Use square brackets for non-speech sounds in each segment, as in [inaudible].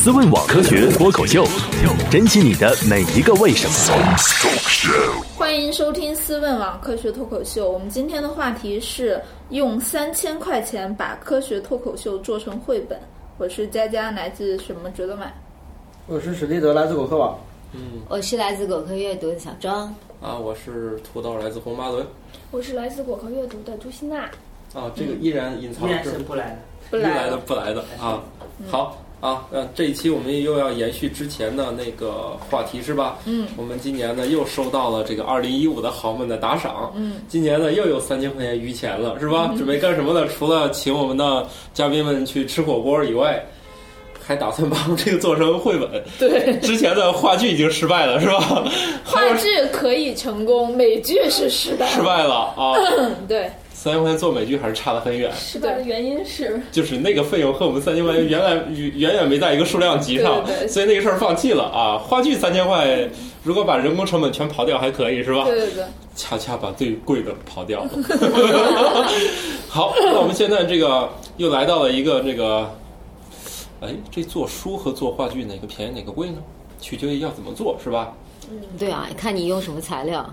思问网科学脱口秀，珍惜你的每一个为什么。欢迎收听思问网科学脱口秀。我们今天的话题是用三千块钱把科学脱口秀做成绘本。我是佳佳，来自什么值得买？我是史蒂德，来自果壳网。嗯我是来自果壳阅读的小庄。啊，我是土豆，来自红巴伦。我是来自果壳阅读的朱希娜。啊，这个依然隐藏依然着是不来的。不不来的。不来的啊。好啊，呃，这一期我们又要延续之前的那个话题是吧？嗯，我们今年呢又收到了这个二零一五的豪门的打赏。嗯，今年呢又有三千块钱余钱了，是吧？准备干什么呢？除了请我们的嘉宾们去吃火锅以外。还打算把这个做成绘本。对，之前的话剧已经失败了，是吧？话剧可以成功，美剧是失败。失败了啊！对，三千块钱做美剧还是差得很远。失败的原因是就是那个费用和我们三千块钱原来远远没在一个数量级上，对对对所以那个事儿放弃了啊。话剧三千块，如果把人工成本全刨掉还可以是吧？对对对。恰恰把最贵的刨掉了。[laughs] 好，那我们现在这个又来到了一个这个，哎，这做书和做话剧哪个便宜哪个贵呢？取决于要怎么做是吧？嗯对啊，看你用什么材料。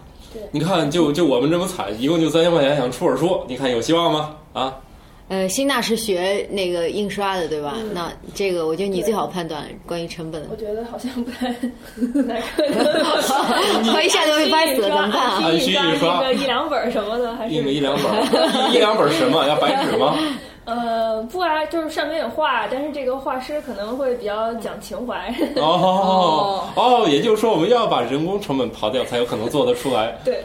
你看，就就我们这么惨，一共就三千块钱想出本书，你看有希望吗？啊？呃，辛娜是学那个印刷的，对吧？那这个我觉得你最好判断关于成本我。觉得好像不太哪可能。[laughs] 我一下就被掰死了，怎么办啊？按需印刷印个一两本儿什么的，还是印个一两本儿，一一两本儿什么？要白纸吗？呃不啊，就是上面有画，但是这个画师可能会比较讲情怀。哦 [laughs] 哦，也就是说，我们要把人工成本刨掉，才有可能做得出来。对，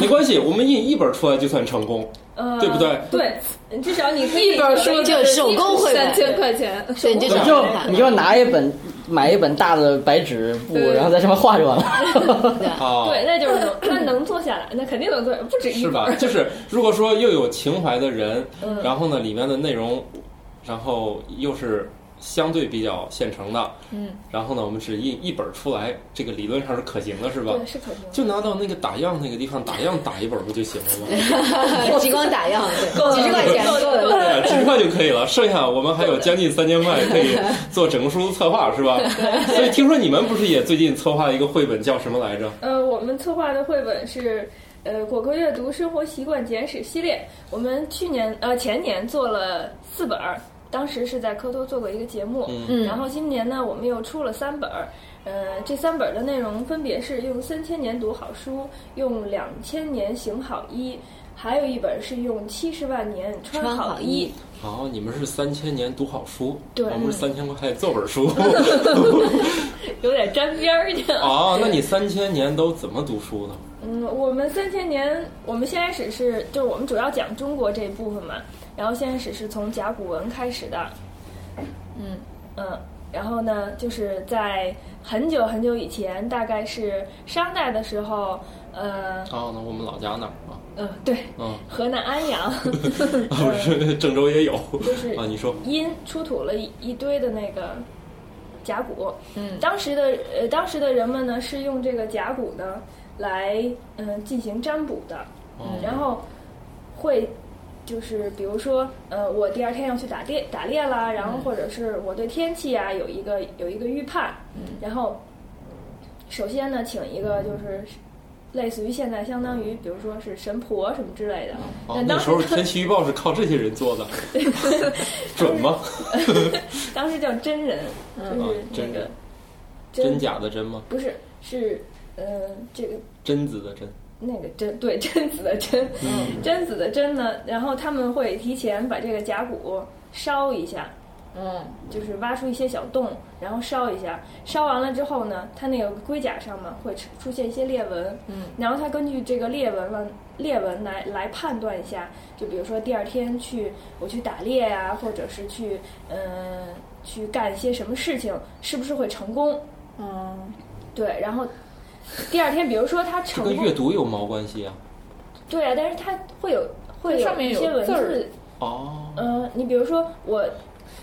没关系，我们印一本出来就算成功，呃，对不对？对，至少你可以一本书就手工绘本三千块钱，对，你就你就你就拿一本买一本大的白纸布，然后在上面画就完了。[laughs] 对啊啊，对，那就是能，那能坐下来，那肯定能做，不止一是吧？就是如果说又有情怀的人，嗯然后呢，里面的内容，然后又是相对比较现成的，嗯，然后呢，我们只印一本出来，这个理论上是可行的，是吧？对，是可行。就拿到那个打样那个地方打样打一本不就行了吗？[laughs] 激光打样，对，几十块钱够对了。对，几十块就可以了，剩下我们还有将近三千块可以做整个书策划，是吧？[laughs] 所以听说你们不是也最近策划一个绘本，叫什么来着？呃，我们策划的绘本是呃果壳阅读生活习惯简史系列。我们去年呃前年做了四本儿，当时是在科托做过一个节目。嗯然后今年呢，我们又出了三本儿。呃，这三本儿的内容分别是用三千年读好书，用两千年行好医，还有一本是用七十万年穿穿好好衣。哦，你们是三千年读好书，对我们是三千块做本书。[laughs] 有点沾边儿的。哦，那你三千年都怎么读书呢？嗯，我们三千年，我们先开始是，就是我们主要讲中国这一部分嘛，然后先开始是从甲骨文开始的，嗯嗯，然后呢，就是在很久很久以前，大概是商代的时候，呃，哦，那我们老家那儿啊，嗯、对，嗯，河南安阳，[laughs] 不是郑州也有。就是啊？你说。殷出土了一一堆的那个甲骨，嗯。当时的呃，当时的人们呢是用这个甲骨呢来嗯、呃进行占卜的，嗯然后会就是比如说呃，我第二天要去打猎打猎啦，然后或者是我对天气啊有一个有一个预判，然后首先呢，请一个就是。类似于现在相当于，比如说是神婆什么之类的，那时候天气预报是靠这些人做的，[laughs] 准吗？[laughs] 当时叫真人，就是啊那个真人真真假的真吗？不是是呃这个贞子的贞。那个真对贞子的贞，嗯贞子的贞呢，然后他们会提前把这个甲骨烧一下，嗯。就是挖出一些小洞，然后烧一下，烧完了之后呢，它那个龟甲上面会出出现一些裂纹，嗯，然后它根据这个裂纹了裂纹来来判断一下，就比如说第二天去我去打猎呀、或者是去嗯、呃去干一些什么事情，是不是会成功？嗯，对，然后第二天，比如说他这跟成功，阅读有毛关系啊？对啊，但是它会有会上面有一些文字，哦，嗯、你比如说我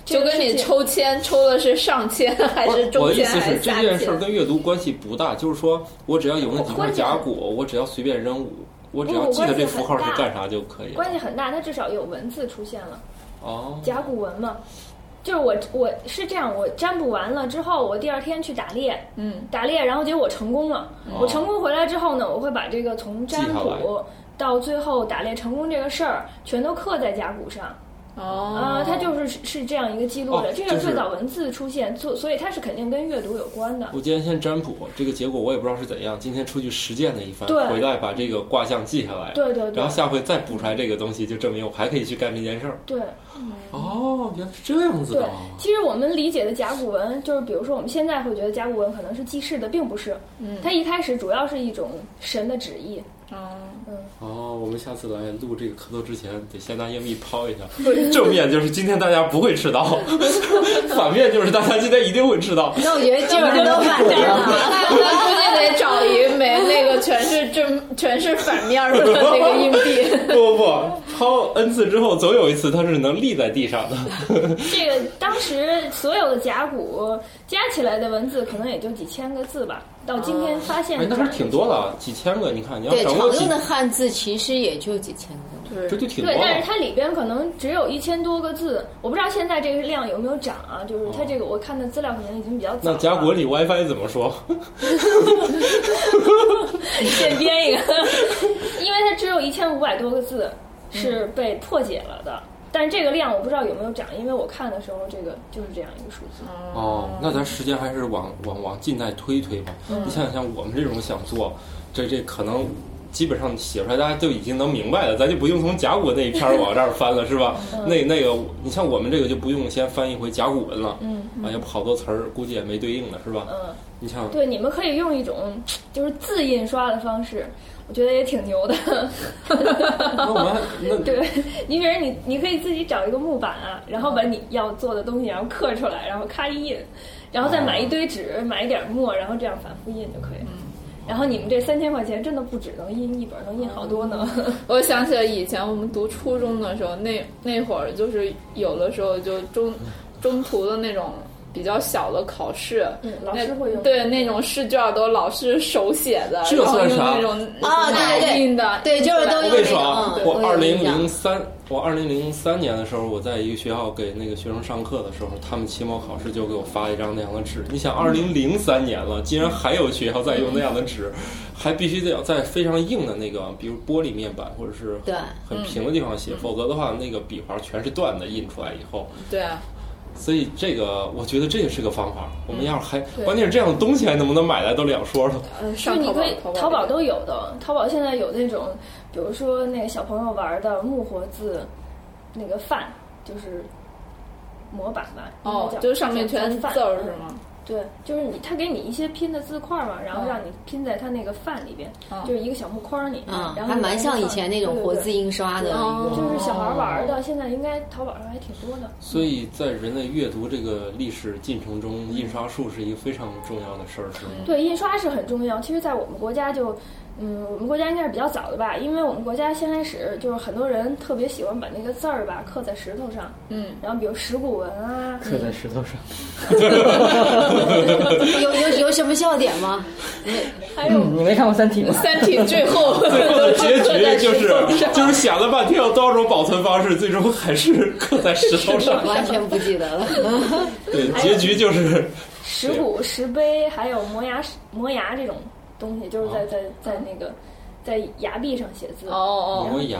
就跟你抽签抽的是上签还是我中签的意思是，这？件事儿跟阅读关系不大，就是说我只要有那几块甲骨，我只要随便扔五，我只要记得这符号是干啥就可以了。关系很大，它至少有文字出现了，哦，甲骨文嘛。就是我我是这样，我占卜完了之后，我第二天去打猎，嗯，打猎，然后结果我成功了。我成功回来之后呢，我会把这个从占卜到最后打猎成功这个事儿，全都刻在甲骨上。哦，啊，它就是是这样一个记录的，哦这就是是最早文字出现，所所以它是肯定跟阅读有关的。我今天先占卜，这个结果我也不知道是怎样。今天出去实践了一番，对回来把这个卦象记下来，对对对然后下回再补出来这个东西，就证明我还可以去干这件事儿。对哦，原来是这样子对的。，其实我们理解的甲骨文，就是比如说我们现在会觉得甲骨文可能是记事的，并不是。嗯，它一开始主要是一种神的旨意。嗯，哦，我们下次来录这个磕头之前，得先拿硬币抛一下。[laughs] 正面就是今天大家不会迟到，[laughs] 反面就是大家今天一定会迟到。那我觉得基本上都反面了。[laughs] 那那估计得找一枚那个全是正全是反面的那个硬币。不不不，抛 n 次之后，总有一次它是能立在地上的。这个当时所有的甲骨加起来的文字可能也就几千个字吧，到今天发现哎，那还是挺多的，啊，几千个。你看，你要常用，的汉字其实也就几千个。这就挺多对，但是。它里边可能只有一千多个字，我不知道现在这个量有没有涨啊？就是它这个我看的资料可能已经比较早了。那甲骨里 WiFi 怎么说？[laughs] 现编一个，[laughs] 因为它只有一千五百多个字是被破解了的，但是这个量我不知道有没有涨，因为我看的时候这个就是这样一个数字。哦，那咱时间还是往往往近代推一推吧。嗯你想想，像我们这种想做，这这可能基本上写出来，大家就已经能明白了，咱就不用从甲骨那一篇儿往这儿翻了，是吧？那那个，你像我们这个就不用先翻一回甲骨文了，嗯啊，要不好多词儿估计也没对应的，是吧？嗯，你像对，你们可以用一种就是字印刷的方式，我觉得也挺牛的。[laughs] 那我们还 [laughs] 那对你，比如你你可以自己找一个木板啊，然后把你要做的东西然后刻出来，然后咔一印，然后再买一堆纸，买一点墨，然后这样反复印就可以了。然后你们这三千块钱真的不只能印一本，能印好多呢。[laughs] 我想起来以前我们读初中的时候，那那会儿就是有的时候就中中途的那种比较小的考试，嗯老师会用。对那种试卷都老师手写的，这然后用算啥？那种啊对对对。印的，对就是都用我跟你说啊，嗯我二零零三，我二零零三年的时候，我在一个学校给那个学生上课的时候，他们期末考试就给我发一张那样的纸。你想，二零零三年了，竟然还有学校在用那样的纸，还必须得要在非常硬的那个，比如玻璃面板或者是对。很平的地方写，否则的话，那个笔划全是断的，印出来以后。对啊，所以这个，我觉得这也是个方法。我们要是还，关键是这样的东西还能不能买来都两说了。呃，就上淘宝你可以，淘淘宝都有的。淘宝现在有那种，比如说那个小朋友玩的木活字，那个饭，就是模板吧。应哦就是上面全是字儿嗯是吗？对，就是你，他给你一些拼的字块嘛，然后嗯让你拼在他那个饭里边，嗯就是一个小木框里，嗯，然后还蛮像以前那种活字印，刷的。就是小孩玩的，现在应该淘宝上还挺多的。所以在人类阅读这个历史进程中，印刷术是一个非常重要的事儿，是吗？对，印刷是很重要。其实，在我们国家就，嗯，我们国家应该是比较早的吧，因为我们国家先开始就是很多人特别喜欢把那个字儿吧刻在石头上，嗯，然后比如石鼓文啊，刻在石头上。[laughs] 有有有什么笑点吗？还有嗯，你没看过《三体》吗？三体最后 [laughs] 最后的结局就是就是想了半天有多少种保存方式，最终还是刻在石头上。完全不记得了。对，结局就是石鼓、石碑，还有磨牙、磨牙这种东西，就是在在在那个在崖壁上写字。哦哦，磨牙。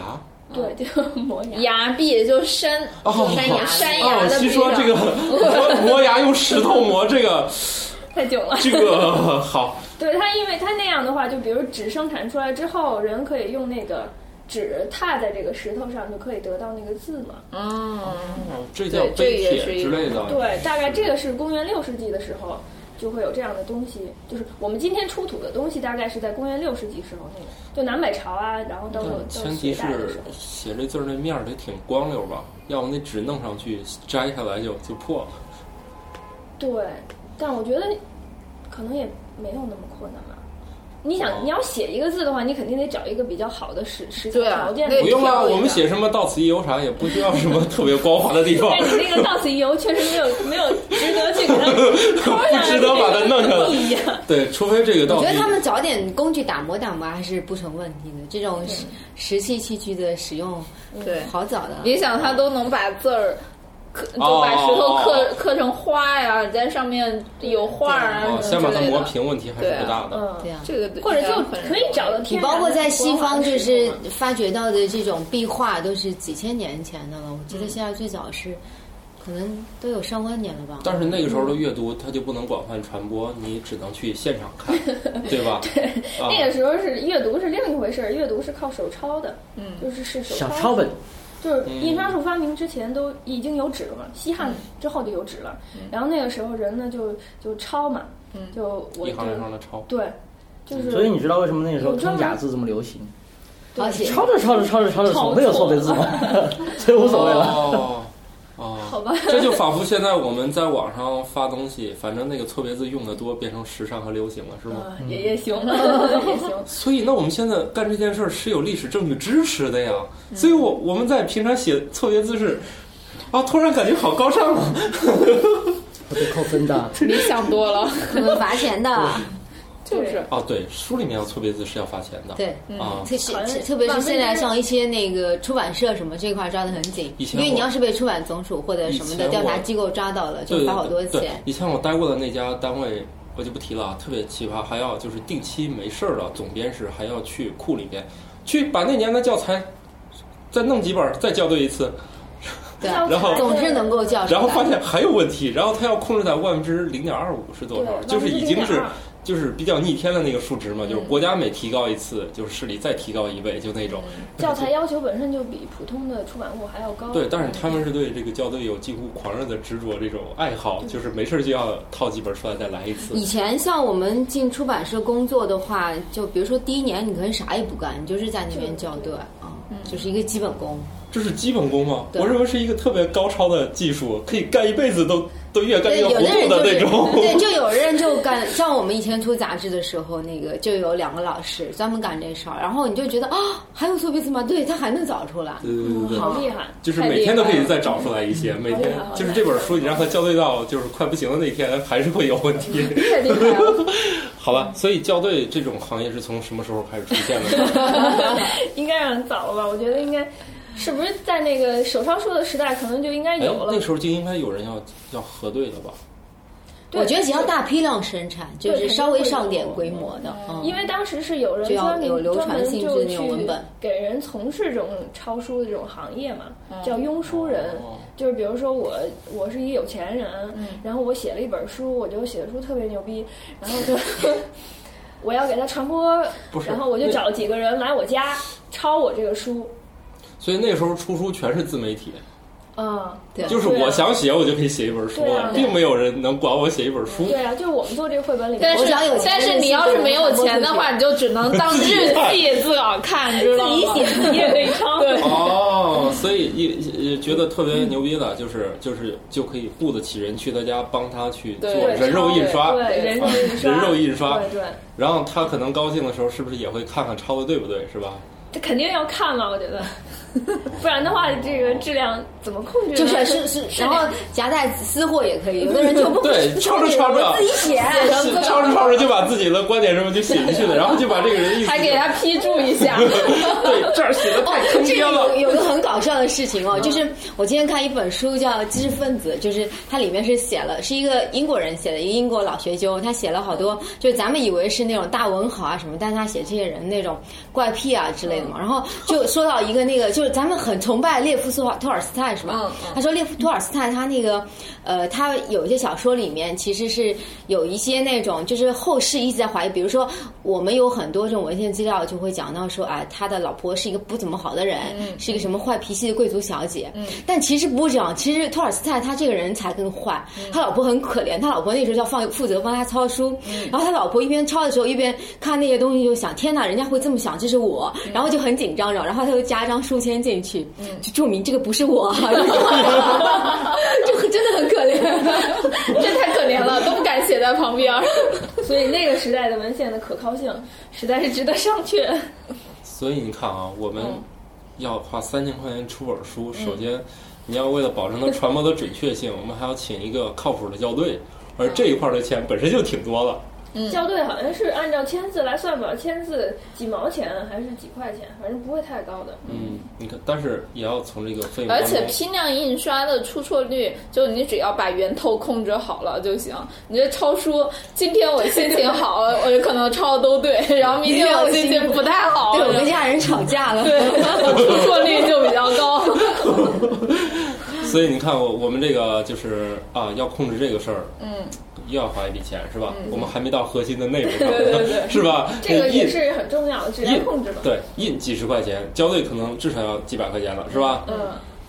对，就 [laughs] 磨牙。崖壁就山哦，山崖山崖哦，的壁上听说这个 [laughs] 磨磨牙用石头磨，这个 [laughs] 太久了。这个好，对它，因为它那样的话，就比如纸生产出来之后，人可以用那个纸踏在这个石头上，就可以得到那个字嘛。嗯，这叫对这碑帖也是一之类的。对，大概这个是公元六世纪的时候就会有这样的东西，就是我们今天出土的东西，大概是在公元六世纪时候那个，就南北朝啊，然后到前提是。写这字儿那面儿得挺光溜吧，要不那纸弄上去摘下来就就破了。对，但我觉得可能也没有那么困难吧。你想，哦你要写一个字的话，你肯定得找一个比较好的实实际对啊条件。那不用啊，我们写什么到此一游啥也不需要什么特别光滑的地方 [laughs] 但，是你那个到此一游确实没有没有值得去 [laughs] 不值得把它弄下来意义啊。对，除非这个我觉得他们找点工具打磨打磨还是不成问题的。这种石石器器具的使用，对好早的。你想他都能把字儿刻就把石头哦刻刻成花呀，在上面有画儿啊先把它磨。平，问题还是不大的。嗯，对啊。这个或者就可以找到你包括在西方，就是发掘到的这种壁画，都是几千年前的了。我记得现在最早是，可能都有上万年了吧。但是那个时候的阅读，它就不能广泛传播，你只能去现场看，对吧？[laughs] 对，啊、那个时候是阅读是另一回事儿，阅读是靠手抄的，嗯就是是手抄本，就是嗯。印刷术发明之前都已经有纸了嘛，西汉之后就有纸了，然后那个时候人呢就就抄嘛，就我一行一就行的抄。对，就是所以你知道为什么那个时候通假字这么流行？而且抄着抄着抄着抄着，抄总会有错别字嘛，[laughs] 所以无所谓了。哦，哦，好吧 [laughs] 这就仿佛现在我们在网上发东西，反正那个错别字用的多，变成时尚和流行了，是吗？啊也也行，也行。[laughs] 所以，那我们现在干这件事儿是有历史证据支持的呀。所以我我们在平常写错别字是，啊，突然感觉好高尚啊！[laughs] 会被扣分的。你想多了，会罚钱的。就是哦，对，书里面要错别字是要罚钱的。对，啊，特是特别是现在像一些那个出版社什么这块抓的很紧，以前因为你要是被出版总署或者什么的调查机构抓到了，就罚好多钱。以前我待过的那家单位，我就不提了啊，特别奇葩，还要就是定期没事儿了，总编室还要去库里边去把那年的教材再弄几本，再校对一次，对，然后总是能够叫出来。然后发现还有问题，然后他要控制在万分之零点二五是多少？就是已经是就是比较逆天的那个数值嘛，就是国家每提高一次，就是市里再提高一倍，就那种。教材要求本身就比普通的出版物还要高。对，但是他们是对这个校对有近乎狂热的执着，这种爱好，就是没事就要套几本出来再来一次。以前像我们进出版社工作的话，就比如说第一年你可能啥也不干，你就是在那边校对啊，就是一个基本功。这是基本功吗？我认为是一个特别高超的技术，可以干一辈子都都越干，越糊有的人涂的那种。对，就有人就干，像我们以前出杂志的时候，那个就有两个老师专门干这事儿，然后你就觉得啊，还有错别字吗？对他还能找出来。对对对对。好厉害！就是每天都可以再找出来一些，每天就是这本书，你让他校对到就是快不行的那天，还是会有问题。[laughs] 太厉害了，[laughs] 好吧，所以校对这种行业是从什么时候开始出现的呢？[laughs] 应该很早了吧？我觉得应该，是不是在那个手抄书的时代，可能就应该哎有，了那。时候就应该有人要要核对了吧？我觉得只要大批量生产，就是稍微上点规模的，嗯，因为当时是有人专门有流传专门性质就那种文本去给人从事这种抄书的这种行业嘛，叫庸书人。哦就是比如说我我是一个有钱人，嗯然后我写了一本书，我觉得写的书特别牛逼，然后就 [laughs] 我要给他传播不，是然后我就那找几个人来我家抄我这个书。所以那时候出书全是自媒体，嗯，对就是我想写我就可以写一本书并没有人能管我写一本书。对啊，就是我们做这个绘本里，但是我想有钱但是你要是没有钱的话，你就只能当日记自个儿看，知道吗？自己写你也可以抄。对哦，所以一也觉得特别牛逼的，就是就是就可以雇得起人去他家帮他去做人肉印刷，对人肉印刷，人肉印刷对对，然后他可能高兴的时候，是不是也会看看抄的对不对，是吧？这肯定要看嘛，我觉得，[laughs] 不然的话，这个质量怎么控制呢？就是是是，[laughs] 然后夹带私货也可以，有的人就不 [laughs] 对，抄着抄着自己写，是抄着抄着就把自己的观点什么就写进去了，然后就把这个人还给他批注一下。对这儿写的太坑这爹了。有有个很搞笑的事情哦，就是我今天看一本书叫《知识分子》，就是它里面是写了，是一个英国人写的，一个英国老学究，他写了好多，就是咱们以为是那种大文豪啊什么，但是他写这些人那种怪癖啊之类的嘛。然后就说到一个那个，就是咱们很崇拜列夫·托托尔斯泰是吧？嗯嗯。他说列夫·托尔斯泰他那个呃，他有一些小说里面其实是有一些那种，就是后世一直在怀疑，比如说我们有很多这种文献资料就会讲到说，啊，他的老婆是一个不怎么好的人，是一个什么坏脾气的贵族小姐。但其实不是这样，其实托尔斯泰他这个人才更坏，他老婆很可怜，他老婆那时候要放负责帮他抄书，然后他老婆一边抄的时候一边看那些东西，就想天哪，人家会这么想，这是我，然后就很紧张，然后他就加张书签进去，就注明这个不是我，[laughs] 就真的很可怜。这太可怜了，都不敢写在旁边。所以那个时代的文献的可靠性实在是值得商榷。所以你看啊，我们嗯要花三千块钱出本书，首先你要为了保证它传播的准确性，我们还要请一个靠谱的校对，而这一块的钱本身就挺多了。校对好像是按照签字来算吧，签字几毛钱还是几块钱，反正不会太高的。嗯，你看，但是也要从这个费用而，且批量印刷的出错率，就你只要把源头控制好了就行。你这抄书，今天我心情好，[laughs] 我就可能抄的都对，然后明天我心情不太好，对我跟家人吵架了。对，出错率就比较高。[laughs] 所以你看，我我们这个就是啊，要控制这个事儿，嗯，又要花一笔钱，是吧？我们还没到核心的内容 [laughs] [laughs] 是吧？这个也印是很重要的质量控制嘛。对，印几十块钱，校对可能至少要几百块钱了，是吧？嗯，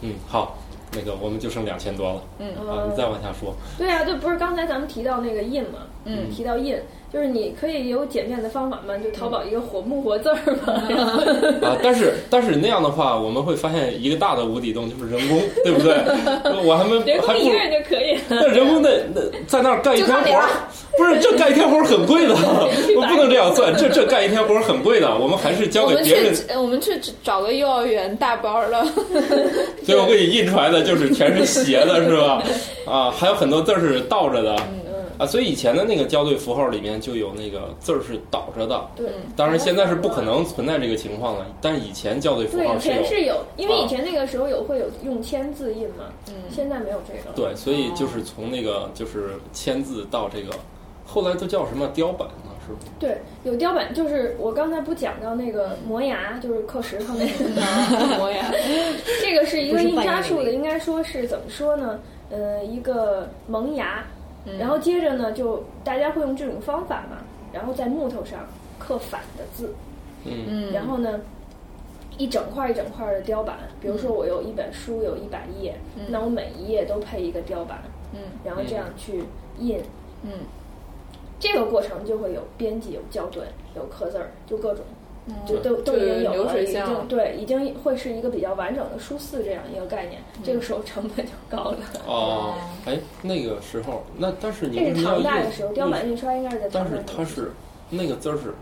嗯，好，那个我们就剩两千多了，嗯啊，你再往下说，对啊，就不是刚才咱们提到那个印嘛，嗯提到印，就是你可以有简便的方法吗，就淘宝一个火木活字儿嘛，啊，但是但是那样的话，我们会发现一个大的无底洞，就是人工，[laughs] 对不对？我还没人一个人就可以。那人工的那在那儿干一天活不是这干一天活儿很贵的，[laughs] 我不能这样算，这这干一天活儿很贵的，我们还是交给别人。我们去找个幼儿园大班的，最后给你印出来的就是全是斜的，是吧？啊，还有很多字儿是倒着的。啊，所以以前的那个校对符号里面就有那个字儿是倒着的。对，当然现在是不可能存在这个情况了，但是以前校对符号是有前。是有，因为啊以前那个时候有会有用签字印嘛，嗯现在没有这个。对，所以就是从那个就是签字到这个，后来都叫什么雕版了，是不？对，有雕版，就是我刚才不讲到那个磨牙，就是刻石头那个，[laughs] 磨牙，这个是一个印刷术的，应该说是怎么说呢？呃，一个萌芽，然后接着呢，就大家会用这种方法嘛，然后在木头上刻反的字，嗯。嗯，然后呢，一整块一整块的雕版，比如说我有一本书有一百页，那我每一页都配一个雕版，嗯。然后这样去印，嗯。这个过程就会有编辑、有校对、有刻字儿，就各种，就都都已经有了，已流水线经对，已经会是一个比较完整的书四这样一个概念。这个时候成本就高了。哦，哎，那个时候，那但是你这是唐代的时候，雕版印刷应该是在但是。它是那个字儿是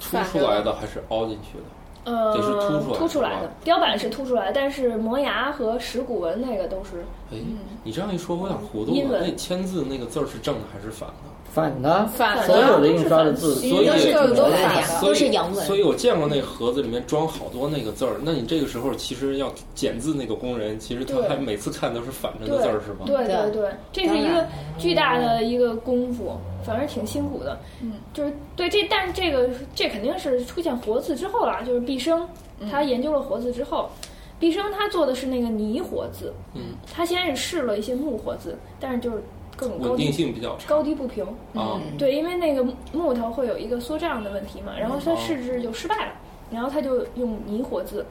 凸出来的还是凹进去的？呃凸出来凸出来的雕版是凸出来的，但是磨牙和石鼓纹那个都是哎，你这样一说，我有点糊涂了。那签字那个字儿是正的还是反的？反的，反的所有的印刷的字，所以都是都都是反的。都是洋文所以我见过那盒子里面装好多那个字儿。那你这个时候其实要剪字那个工人，其实他还每次看都是反着的字儿，是吗？对对对对，这是一个巨大的一个功夫，反正挺辛苦的。嗯，就是对这，但是这个这肯定是出现活字之后啦，就是毕生他研究了活字之后，毕生他做的是那个泥活字，嗯，他先是试了一些木活字，但是就是各种高稳定低性比较差高低不平。啊。对，因为那个木头会有一个缩胀的问题嘛，然后他哦试制就失败了，然后他就用泥活字。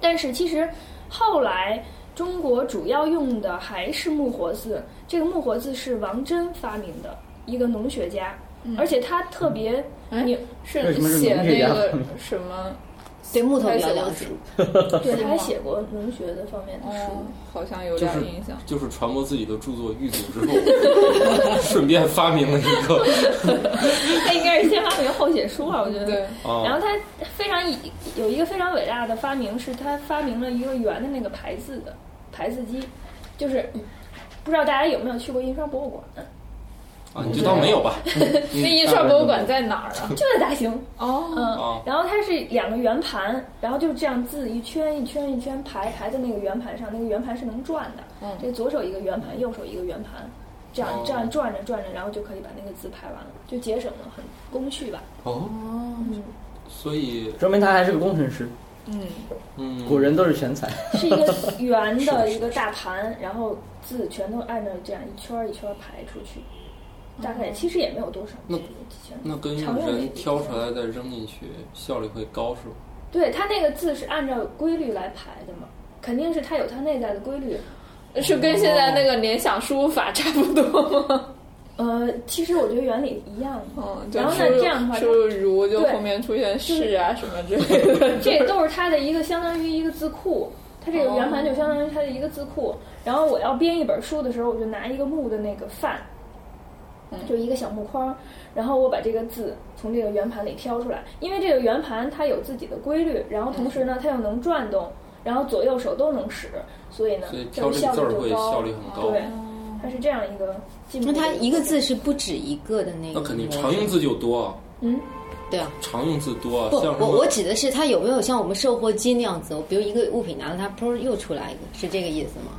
但是其实后来中国主要用的还是木活字，这个木活字是王真发明的一个农学家，而且他特别哎牛，是写那个 [laughs] 什么？[laughs] 对木头比较了解书。[laughs] 对，他还写过农学的方面的书。哦，好像有就是点印象。就是传播自己的著作遇阻之后，顺便发明了一个他应该是先发明后写书啊，我觉得。对，然啊后他非常以有一个非常伟大的发明，是他发明了一个圆的那个排字的排字机，就是不知道大家有没有去过印刷博物馆，啊，你就当没有吧。那印刷博物馆在哪儿啊？[laughs] 就在大兴，哦，嗯啊，然后它是两个圆盘，然后就这样字一圈一圈一圈排排在那个圆盘上，那个圆盘是能转的，嗯这左手一个圆盘，右手一个圆盘。这样哦这样转着转着，然后就可以把那个字排完了，就节省了很工序吧。哦，嗯，所以说明他还是个工程师。嗯，嗯，古人都是全才。是一个圆的 [laughs] 一个大盘，然后字全都按照这样一圈儿一圈儿排出去，大概其实也没有多少，那。那跟人挑出来再扔进去，效率会高是吧？对它那个字是按照规律来排的嘛，肯定是它有它内在的规律。是跟现在那个联想输入法差不多吗？呃，其实我觉得原理一样。嗯，就然后输入呢这样的话输入如就后面出现是啊什么之类的。这都是它的一个相当于一个字库，它这个圆盘就相当于它的一个字库。然后我要编一本书的时候，我就拿一个木的那个范，就一个小木框，然后我把这个字从这个圆盘里挑出来，因为这个圆盘它有自己的规律，然后同时呢它又能转动，然后左右手都能使，所以呢所以这个效挑这个字儿率就，会效率很高。对，它是这样一个进步那。它一个字是不止一个的那个，那肯定常用字就多啊，嗯，对啊。常用字多啊，不，像我我指的是它有没有像我们售货机那样子，比如一个物品拿了它，砰又出来一个，是这个意思吗？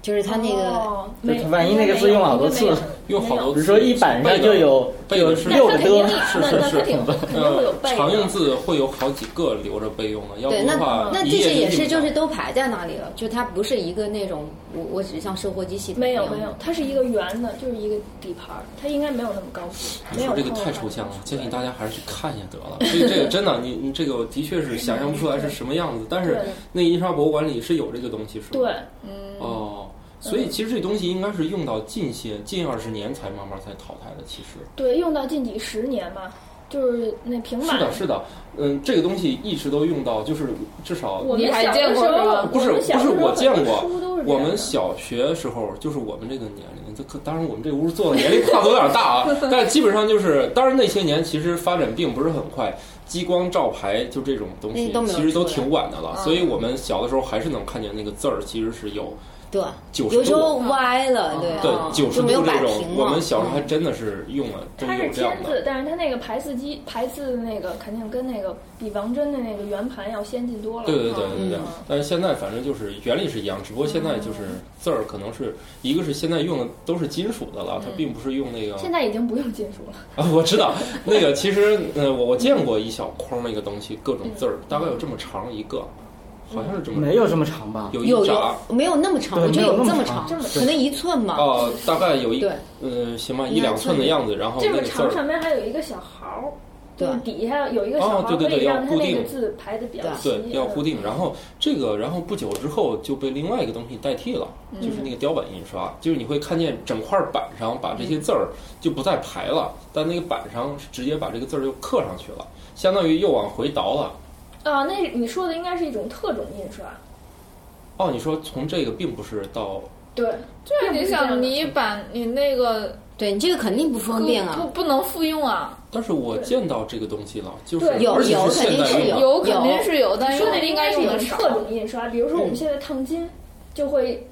就是它那个，哦就万一那个字用了好多次用好多比如说一板上就有就有六个的，那那肯定肯定会有背的。呃常用字会有好几个留着备用的，要不的话那这些也是就是都排在那里了，就它不是一个那种我我只是像售货机系统没有没有，它是一个圆的，就是一个底盘儿，它应该没有那么高级。没有你说这个太抽象了，建议大家还是去看一下得了。[laughs] 这个这个真的，你你这个的确是想象不出来是什么样子，但是那个印刷博物馆里是有这个东西，是吧？对，嗯哦，所以其实这东西应该是用到近些近二十年才慢慢才淘汰的。其实对，用到近几十年嘛，就是那平板。是的，是的，嗯，这个东西一直都用到，就是至少我们见过不是不是我见过我们小学时候，就是我们这个年龄，这可当然我们这屋坐的年龄跨度有点大啊，[laughs] 但基本上就是，当然那些年其实发展并不是很快，激光照排就这种东西其实都挺晚的了，嗯所以我们小的时候还是能看见那个字儿其实是有对，九十有时候。歪了，对对啊，九十就没有度这种摆平，了。我们小时候还嗯真的是用了，都它是。签字，但是它那个排字机排字的那个肯定跟那个比王真的那个圆盘要先进多了。对对对对对嗯，但是现在反正就是原理是一样，只不过现在就是字儿可能是一个是现在用的都是金属的了，它并不是用那个现在已经不用金属了。啊，我知道 [laughs] 那个，其实呃，我我见过一小筐那个东西，各种字儿，大概有这么长一个，好像是这么没有这么长吧？有一有拃有没有那么长？我觉得有没有那么这么长可能一寸吧。哦，大概有一对。呃，行吧，一两寸的样子，然后这个长，那个上面还有一个小毫儿，对。底下有一个小哦毫儿，可以对对对要让它那个固定。字排的比较齐。对要固定，然后这个，然后不久之后就被另外一个东西代替了，就是那个雕版印刷，就是你会看见整块板上把这些字儿就不再排了，但那个板上直接把这个字儿又刻上去了，相当于又往回倒了。啊，那你说的应该是一种特种印刷。哦，你说从这个并不是到对，就是你想，你把你那个对你这个肯定不方便啊。不不能复用啊，但是我见到这个东西了，就是有有肯定是有肯定是有，但是说的应该是。特种印刷，比如说我们现在烫金就会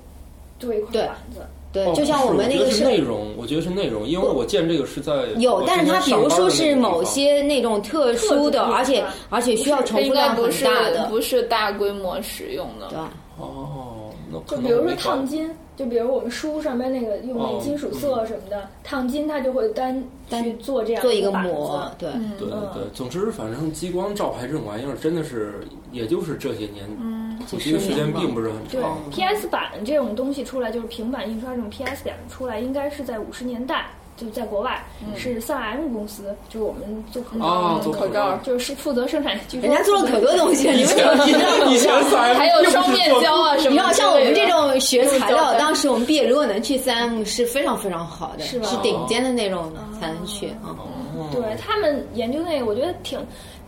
做一块板子。对哦，就像我们那个是我觉得是是内容，我觉得是内容，因为我见这个是在有，但是它比如说是某些那种特殊的，而且而且需要重复量很该不是大的，不是大规模使用的。对。哦，那可能就比如说烫金，就比如我们书上面那个用那金属色什么的，烫金它就会单单去做这样做一个板子膜，对，嗯对对对，总之反正激光照排这种玩意儿真的是，也就是这些年，嗯，我觉得时间并不是很长对。PS 版这种东西出来，就是平板印刷这种 PS 版出来，应该是在五十年代，就在国外、是三 M 公司，就是我们做口罩啊做口罩。就是负责生产，据说人家做了可多东西，你以前们怎么知道？以前三还有双面胶啊什么的。你知道，像我们这种学材料，当时我们毕业如果能去三 M 是非常非常好的，是吧？是顶尖的那种才能去啊。哦对他们研究那个，我觉得挺，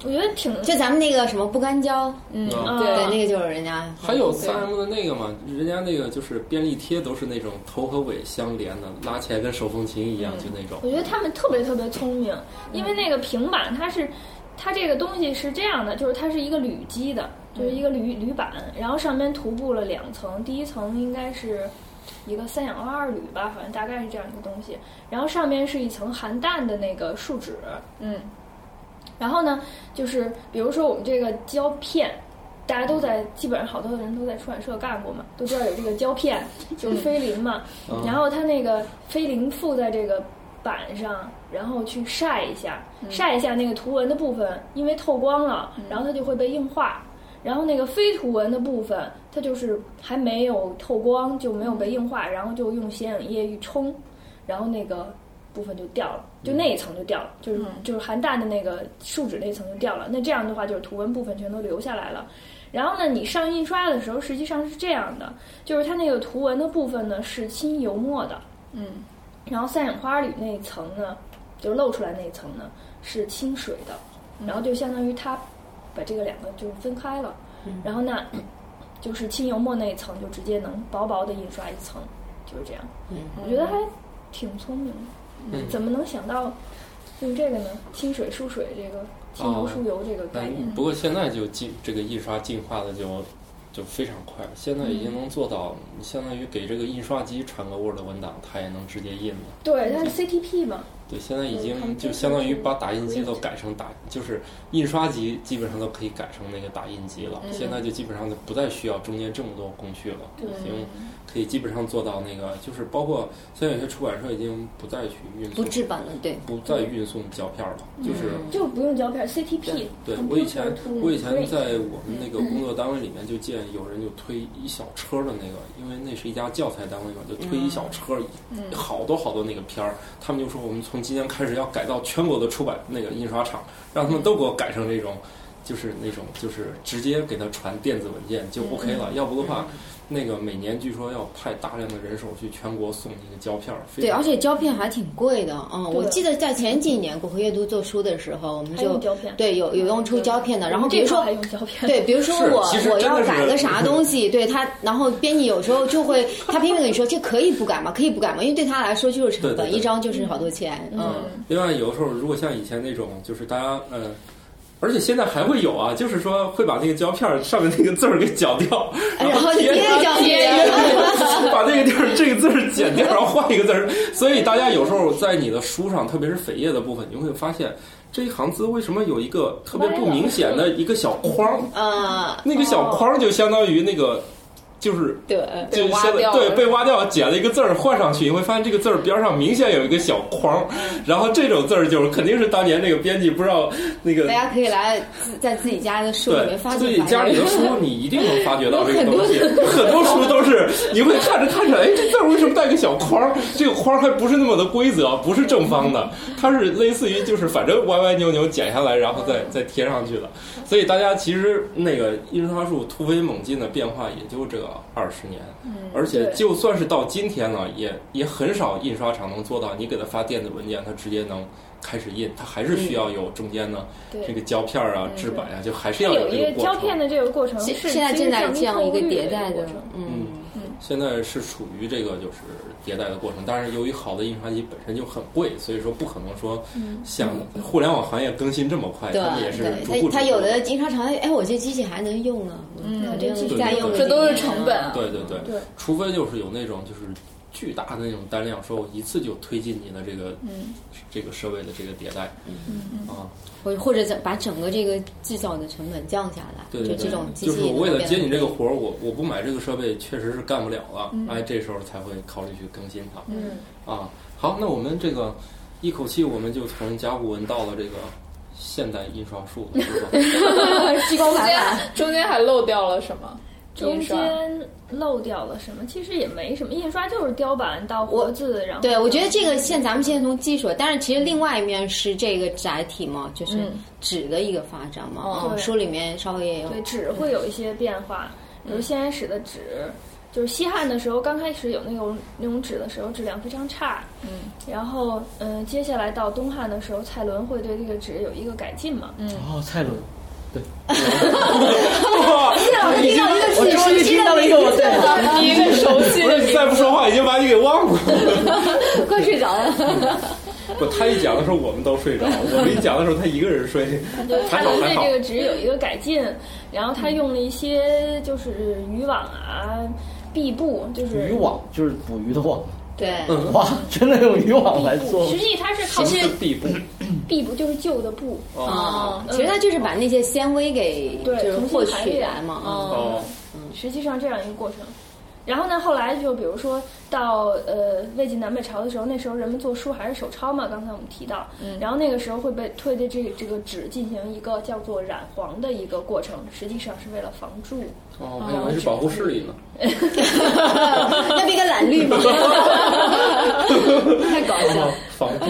我觉得挺就咱们那个什么不干胶，嗯，啊。对，对，那个就是人家还有三 M 的那个嘛，人家那个就是便利贴都是那种头和尾相连的，拉起来跟手风琴一样，就那种。我觉得他们特别特别聪明，因为那个平板它是，它这个东西是这样的，就是它是一个铝基的，就是一个铝铝板，然后上面涂布了两层，第一层应该是一个三氧化二铝吧，反正大概是这样一个东西，然后上面是一层含氮的那个树脂，嗯，然后呢，就是比如说我们这个胶片。大家都在，基本上好多人都在出版社干过嘛，都知道有这个胶片，[laughs] 就是菲林嘛。嗯然后它那个菲林附在这个板上，然后去晒一下，晒一下那个图文的部分，因为透光了，然后它就会被硬化。然后那个非图文的部分，它就是还没有透光，就没有被硬化，然后就用显影液一冲，然后那个部分就掉了，就那一层就掉了，就是就是含氮的那个树脂那层就掉了。那这样的话，就是图文部分全都留下来了。然后呢，你上印刷的时候，实际上是这样的，就是它那个图文的部分呢是轻油墨的，嗯，然后三氧化二铝那一层呢，就露出来那一层呢是清水的，然后就相当于它把这个两个就分开了，然后那，[coughs] 就是轻油墨那一层就直接能薄薄的印刷一层，就是这样。嗯，我觉得还挺聪明的，嗯。怎么能想到用这个呢？清水疏水这个，清油哦疏油这个概但念。不过现在就进这个印刷进化的就就非常快，现在已经能做到，相当于给这个印刷机传个 Word 文档，它也能直接印了。对，它是 CTP 嘛。对，现在已经就相当于把打印机都改成打，就是印刷机基本上都可以改成那个打印机了。现在就基本上就不再需要中间这么多工序了，已经可以基本上做到那个，就是包括现在有些出版社已经不再去运送不制版了，对，不再运送胶片了，就是就不用胶片，CTP。对我以前我以前在我们那个工作单位里面就见有人就推一小车的那个，因为那是一家教材单位嘛，就推一小车，好多好多那个片儿，他们就说我们从从今年开始要改造全国的出版那个印刷厂，让他们都给我改成这种，就是那种就是直接给他传电子文件就 OK 了。要不的话，那个每年据说要派大量的人手去全国送那个胶片。对，而且胶片还挺贵的。嗯，我记得在前几年国和阅读做书的时候，我们就对有有用出胶片的。然后比如说对，比如说我我要改个啥 [laughs] 东西，对他，然后编辑有时候就会他拼命跟你说这可以不改吗？可以不改吗？因为对他来说就是成本，一张就是好多钱。嗯。另外，有的时候如果像以前那种，就是大家嗯。而且现在还会有啊，就是说会把那个胶片上面那个字儿给绞掉，然后贴上贴，[laughs] 把那个地儿这个字儿剪掉，然后换一个字儿。所以大家有时候在你的书上，特别是扉页的部分，你会发现这一行字为什么有一个特别不明显的一个小框？啊，那个小框就相当于那个。就是对，就现在对被挖掉，剪了一个字儿换上去，你会发现这个字儿边上明显有一个小框，然后这种字儿就是肯定是当年那个编辑不知道那个。大家可以来自在自己家的书里面发掘。自己家里的书，你一定能发掘到这个东西。很多书都是你会看着看着，哎，这字儿为什么带个小框？这个框还不是那么的规则，不是正方的，它是类似于就是反正歪歪扭扭剪下来，然后再再贴上去的。所以大家其实那个印刷术突飞猛进的变化，也就这二十年。嗯，而且就算是到今天呢，也也很少印刷厂能做到，你给他发电子文件，他直接能开始印，他还是需要有中间的这个胶片啊、制版啊，就还是要有一个胶片的这个过程。现在正在这样一个迭代的，嗯嗯，现在是处于这个就是。迭代的过程，但是由于好的印刷机本身就很贵，所以说不可能说像互联网行业更新这么快，他们也是逐步。它有的印刷厂，哎，我这机器还能用呢，嗯，这机器在用，这都是成本。对对对，除非就是有那种就是巨大的那种单量，说我一次就推进你的这个嗯。这个设备的这个迭代，嗯。嗯啊。或或者把整个这个制造的成本降下来，对对对，就是我为了接你这个活儿，我我不买这个设备确实是干不了了，哎，这时候才会考虑去更新它。嗯。啊，好，那我们这个一口气我们就从甲骨文到了这个现代印刷术，[laughs] 中间中间还漏掉了什么？中间漏掉了什么？其实也没什么，印刷就是雕版到活字，然后对我觉得这个现咱们现在从技术，但是其实另外一面是这个载体嘛，就是纸的一个发展嘛。书里面稍微也有对纸会有一些变化，比如先开始的纸，就是西汉的时候刚开始有那种那种纸的时候质量非常差，嗯，然后嗯接下来到东汉的时候，蔡伦会对这个纸有一个改进嘛，嗯哦，蔡伦。对，[laughs] 已经我终于听到了一个我最一个熟悉的，再不说话已经把你给忘了，[laughs] 快睡着了。不，他一讲的时候我们都睡着，我们一讲的时候他一个人睡。他对这个值有一个改进，然后他用了一些就是渔网啊、壁布，就是渔网，就是捕鱼的网。对，哇，真的用渔网来做。实际它是靠是壁布，壁布就是旧的布啊。其实它就是把那些纤维给就是获取来嘛。哦，实际上这样一个过程。然后呢，后来就比如说到呃魏晋南北朝的时候，那时候人们做书还是手抄嘛。刚才我们提到，然后那个时候会被推的这这个纸进行一个叫做染黄的一个过程，实际上是为了防蛀。哦，我以为是保护视力呢。那不应该蓝绿吗？[laughs] 太搞笑了，防蛀。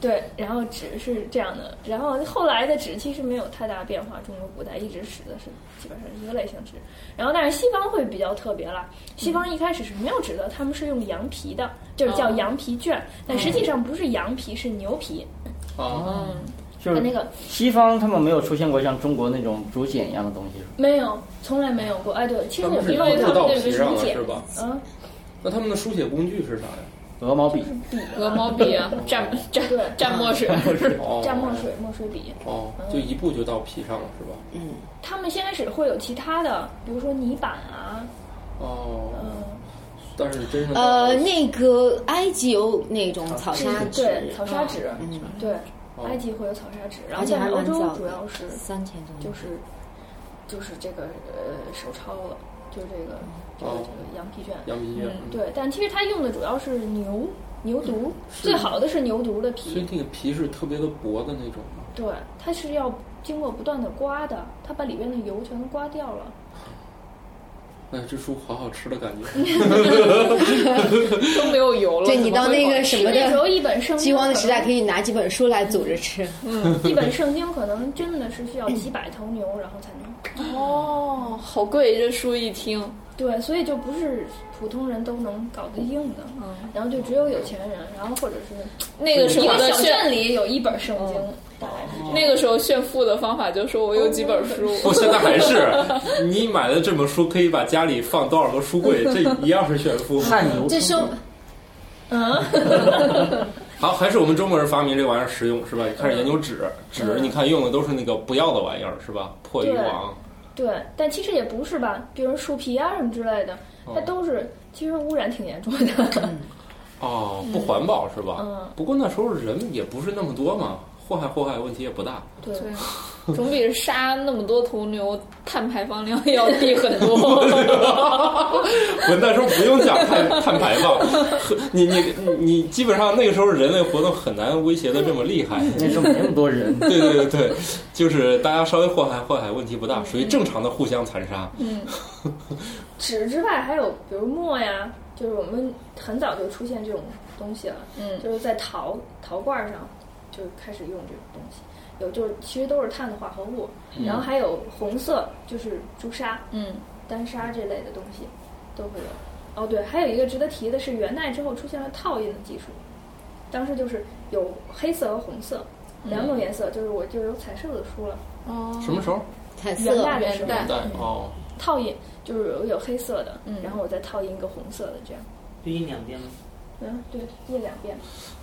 对，然后纸是这样的，然后后来的纸其实没有太大变化，中国古代一直使的是基本上一个类型纸。然后，但是西方会比较特别了，西方一开始是没有纸的，他们是用羊皮的，就是叫羊皮卷，但实际上不是羊皮，是牛皮。哦，就是那个西方他们没有出现过像中国那种竹简一样的东西，没有，从来没有过。哎，对，其实我们因为他们那个书简是吧？嗯，那他们的书写工具是啥呀？鹅毛笔，笔鹅毛笔啊，蘸蘸对。蘸墨水，[laughs] 哦 [laughs] 蘸墨水、墨水笔。哦，就一步就到皮上了是吧？嗯。他们先开始会有其他的，比如说泥板啊，哦，嗯，但是真是呃，那个埃及有那种草是沙纸，对草沙纸，嗯，对，埃及会有草沙纸，然后而且还在欧洲主要是三千多年，就是就是这个呃手抄了，就是这个这个哦这个羊皮卷。羊皮卷，对，但其实它用的主要是牛牛犊，最好的是牛犊的皮。所以那个皮是特别的薄的那种吗？对，它是要经过不断的刮的，它把里边的油全都刮掉了。哎，这书好好吃的感觉。[laughs] [laughs] 都没有油了。对你到那个什什么的时候一本圣经饥荒的时代，可以以拿几本书来组着吃。[laughs] 嗯一本圣经可能真的是需要几百头牛，然后才能。哦，好贵，这书一听，对，所以就不是普通人都能搞得定的。嗯，然后就只有有钱人，然后或者是那个时候的炫，镇里有一本圣经，大概是这样。那个时候炫富的方法就说我有几本书，不，现在还是你买的这本书可以把家里放多少个书柜，这一样是炫富。[laughs] 汗牛这说 [laughs] 好，还是我们中国人发明这玩意儿实用是吧？开始研究纸，纸你看用的都是那个不要的玩意儿是吧？破渔网，对，但其实也不是吧，比如树皮啊什么之类的，它都是其实污染挺严重的。哦，不环保是吧？嗯不过那时候人也不是那么多嘛，祸害祸害问题也不大。对，[laughs] 总比杀那么多头牛碳排放量要低很多。[laughs] [laughs] 我那时候不用讲碳碳排放，你你你你基本上那个时候人类活动很难威胁的这么厉害。那时候没那么多人，对对对对，就是大家稍微祸害祸害问题不大，属于正常的互相残杀。嗯纸之外还有比如墨呀，就是我们很早就出现这种东西了，嗯就是在陶陶罐上就开始用这种东西。有就是其实都是碳的化合物，然后还有红色就是朱砂、嗯，丹砂这类的东西都会有。哦，对，还有一个值得提的是，元代之后出现了套印的技术，当时就是有黑色和红色两种颜色，就是我就有彩色的书了。哦，什么时候？彩色元代的时候元代代哦，套印就是有有黑色的，嗯然后我再套印一个红色的这样。就印两遍吗？嗯，对，印两遍。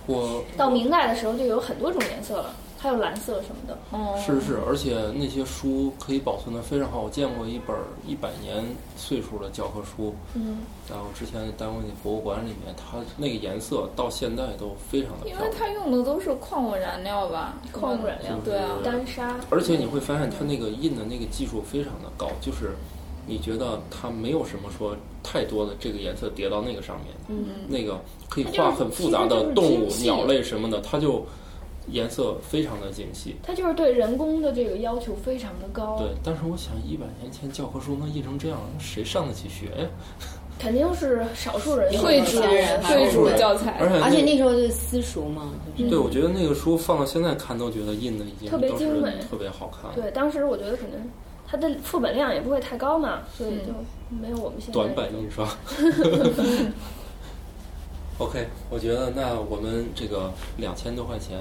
我到明代的时候就有很多种颜色了，还有蓝色什么的。哦，是是，而且那些书可以保存的非常好。我见过一本一百年岁数的教科书，嗯，然后之前单位那博物馆里面，它那个颜色到现在都非常的因为。它用的都是矿物燃料吧？矿物燃料对啊，丹砂。而且你会发现它那个印的那个技术非常的高，就是你觉得它没有什么说太多的这个颜色叠到那个上面，嗯，那个可以画很复杂的动物鸟类什么的，它就颜色非常的精细。它就是对人工的这个要求非常的高。对，但是我想一百年前教科书能印成这样，谁上得起学呀？[laughs] 肯定是少数人贵族贵族教材而，且而且那那时候是私塾嘛，就是对，我觉得那个书放到现在看都觉得印的已经特别精美特别好看。对，当时我觉得可能它的副本量也不会太高嘛，所以就没有我们现在短版印刷。[laughs] OK，我觉得那我们这个两千多块钱，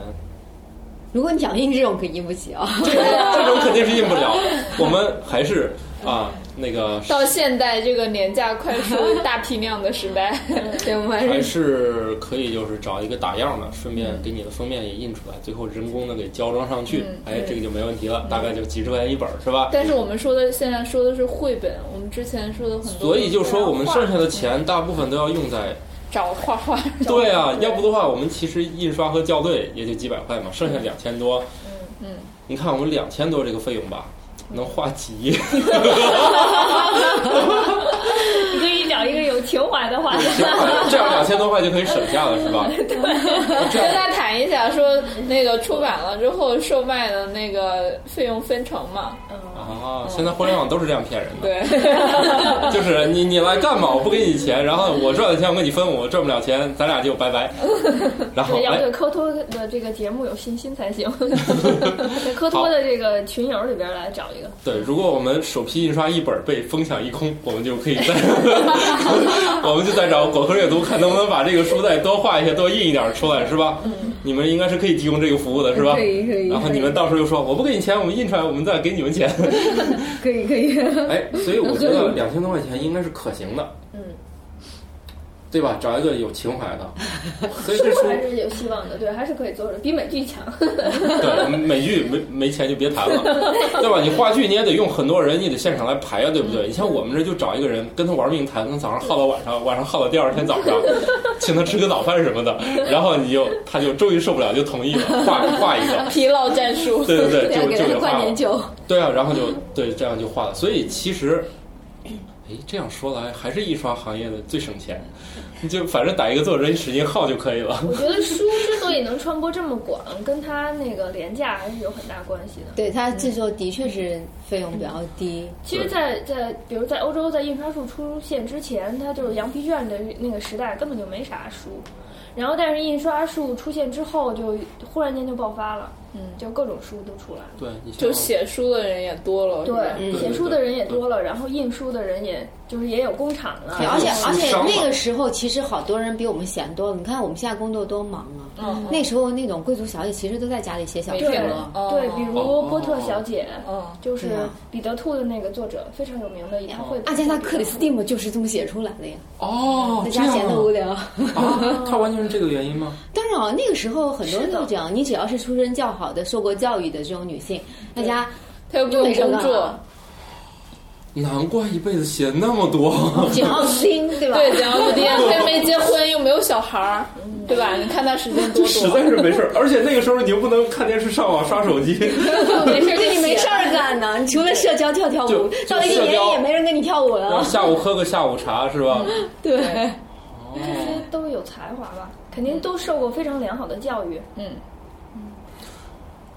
如果你想印这种，可印不起啊。这种肯定是印不了。[laughs] 我们还是啊，那个到现代这个廉价快速 [laughs] 大批量的时代，对，我们还还是是可以，就是找一个打样的，顺便给你的封面也印出来，最后人工的给胶装上去，哎，这个就没问题了，大概就几十块钱一本儿，是吧？但是我们说的现在说的是绘本，我们之前说的很多，所以就说我们剩下的钱大部分都要用在，找画画，[laughs] 对啊，要不的话，我们其实印刷和校对也就几百块嘛，剩下两千多，嗯嗯，你看我们两千多这个费用吧，能画几页？[laughs] 找一个有情怀的画家。这样两千多块就可以省下了，是吧？[laughs] 跟他谈一下，说那个出版了之后售卖的那个费用分成嘛，啊，现在互联网都是这样骗人的，对 [laughs] [laughs] 就是你你来干嘛，我不给你钱，然后我赚的钱我跟你分，我赚不了钱，咱俩就拜拜。然后对，要哎对科托的这个节目有信心才行。在科托的这个群友里边来找一个。对，如果我们首批印刷一本被疯抢一空，我们就可以再，[laughs] 我们就在找果壳阅读，看能不能把这个书再多画一些、多印一点出来，是吧？你们应该是可以提供这个服务的，是吧？可以可以然后你们到时候又说我不给你钱，我们印出来，我们再给你们钱。可以可以。哎，所以我觉得 [laughs] 两千多块钱应该是可行的。嗯，对吧？找一个有情怀的，[laughs] 所以这书还是有希望的，对，还是可以做的，比美剧强。[laughs] 对美剧没没钱就别谈了，[laughs] 对吧？你话剧你也得用很多人，你得现场来排呀，对不对？你像我们这就找一个人跟他玩命谈，从早上耗到晚上，晚上耗到第二天早上，请他吃个早饭什么的，然后你就他就终于受不了，就同意了，画画一个，疲劳战术。对对对，就就给画了灌点。酒。对啊，然后就对这样就画了。所以其实，哎，这样说来，还是印刷行业的最省钱。你就反正打一个作者，你使劲耗就可以了。我觉得 [laughs] 书之所以能传播这么广，跟它那个廉价还是有很大关系的。对它制作的确是费用比较低。其实在，在比如在欧洲，在印刷术出现之前，它就是羊皮卷的那个时代，根本就没啥书。然后，但是印刷术出现之后，就忽然间就爆发了，嗯，就各种书都出来了。对，你就写书的人也多了，对，对写书的人也多了，然后印书的人也就是也有工厂了，而且而且那个时候其实好多人比我们闲多了。你看我们现在工作多忙啊！嗯那时候那种贵族小姐其实都在家里写小说。对比如哦波特小姐，嗯就是彼得兔的那个作者，非常有名的一套绘本。阿加莎·克里斯蒂姆就是这么写出来的呀，哦，在家这样啊。闲得无聊。啊，他完全是这个原因吗？当然啊，那个时候很多人是的都这样，你只要是出身较好的、受过教育的这种女性，大家他又不用工作难怪一辈子写那么多。[laughs] 简奥斯汀，对吧？对，简奥斯汀，他又没结婚，又没有小孩儿，对吧？你看他时间多多 [laughs] 实，在是没事儿，而且那个时候你又不能看电视、上网、刷手机，[laughs] 没事，就你没事儿干呢，你除了社交跳跳舞，到了一年也没人跟你跳舞然后了。下午喝个下午茶是吧？对，这些都有才华吧，肯定都受过非常良好的教育。嗯，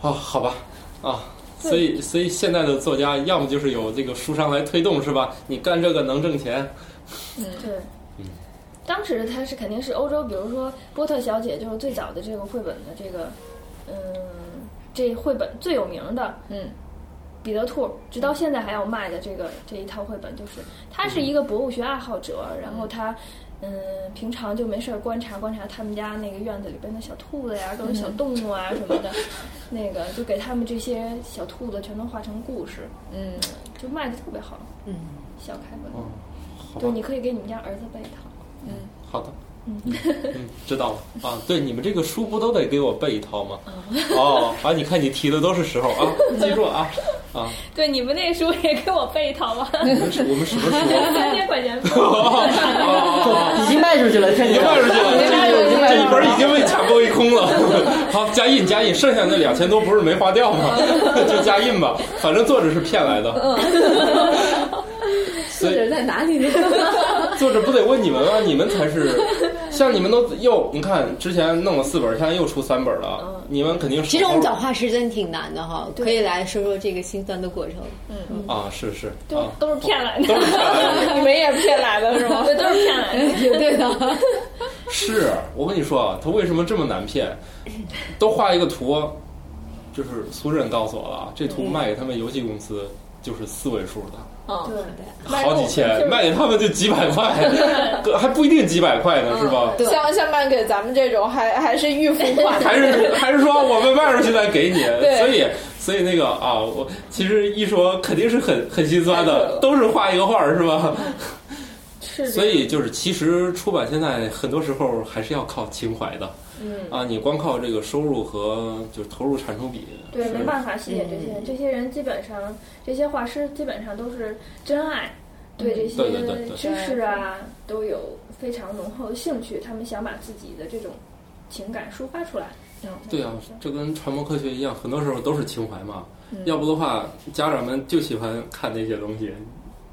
啊，好吧，啊，所以所以现在的作家要么就是有这个书商来推动是吧？你干这个能挣钱，嗯对，嗯。当时他是肯定是欧洲，比如说波特小姐就是最早的这个绘本的这个，嗯，这绘本最有名的，嗯，彼得兔，直到现在还要卖的这个这一套绘本，就是他是一个博物学爱好者，然后他。嗯，平常就没事儿观察观察他们家那个院子里边的小兔子呀，各种小动物啊什么的，那个就给他们这些小兔子全都画成故事，嗯，就卖的特别好。嗯，小开本，嗯，对，吧，你可以给你们家儿子备一套。嗯好的。嗯，知道了啊。对，你们这个书不都得给我备一套吗？哦，啊，你看你提的都是时候啊，记住啊 [laughs] 啊，对，你们那书也给我备一套吧，我们是我们什么书啊？三千块钱。[laughs] 已经卖出去了，已经卖出去了，已经卖出去了，这一本已经被抢购一空了。[laughs] 好，加印加印，剩下那两千多不是没花掉吗？[laughs] 就加印吧，反正作者是骗来的。作者在哪里呢？[laughs] 作者不得问你们吗？你们才是，[laughs] 像你们都又你看之前弄了四本，现在又出三本了，你们肯定是其实我们找画师真挺难的哈，可以来说说这个心酸的过程。嗯啊，是是都啊，都是骗来的，都是骗来的。[laughs] 你们也骗来的是吗？对，都是骗来的。绝对的。是我跟你说啊，他为什么这么难骗？都画一个图，就是苏轼告诉我了，这图卖给他们游戏公司就是四位数的。嗯，对，好几千，卖给他们就几百块，[laughs] 还不一定几百块呢，是吧？对。像像卖给咱们这种还还是预付款，还是还是说我们卖出去再给你？对。所以所以那个啊，我其实一说肯定是很很心酸的，都是画一个画儿是吧？是。所以就是其实出版现在很多时候还是要靠情怀的，嗯，啊，你光靠这个收入和就是投入产出比，对，没办法吸引这些人，这些人基本上，这些画师基本上都是真爱，对这些知识啊都有非常浓厚的兴趣，他们想把自己的这种情感抒发出来。嗯，对啊，这跟传播科学一样，很多时候都是情怀嘛。要不的话，家长们就喜欢看那些东西，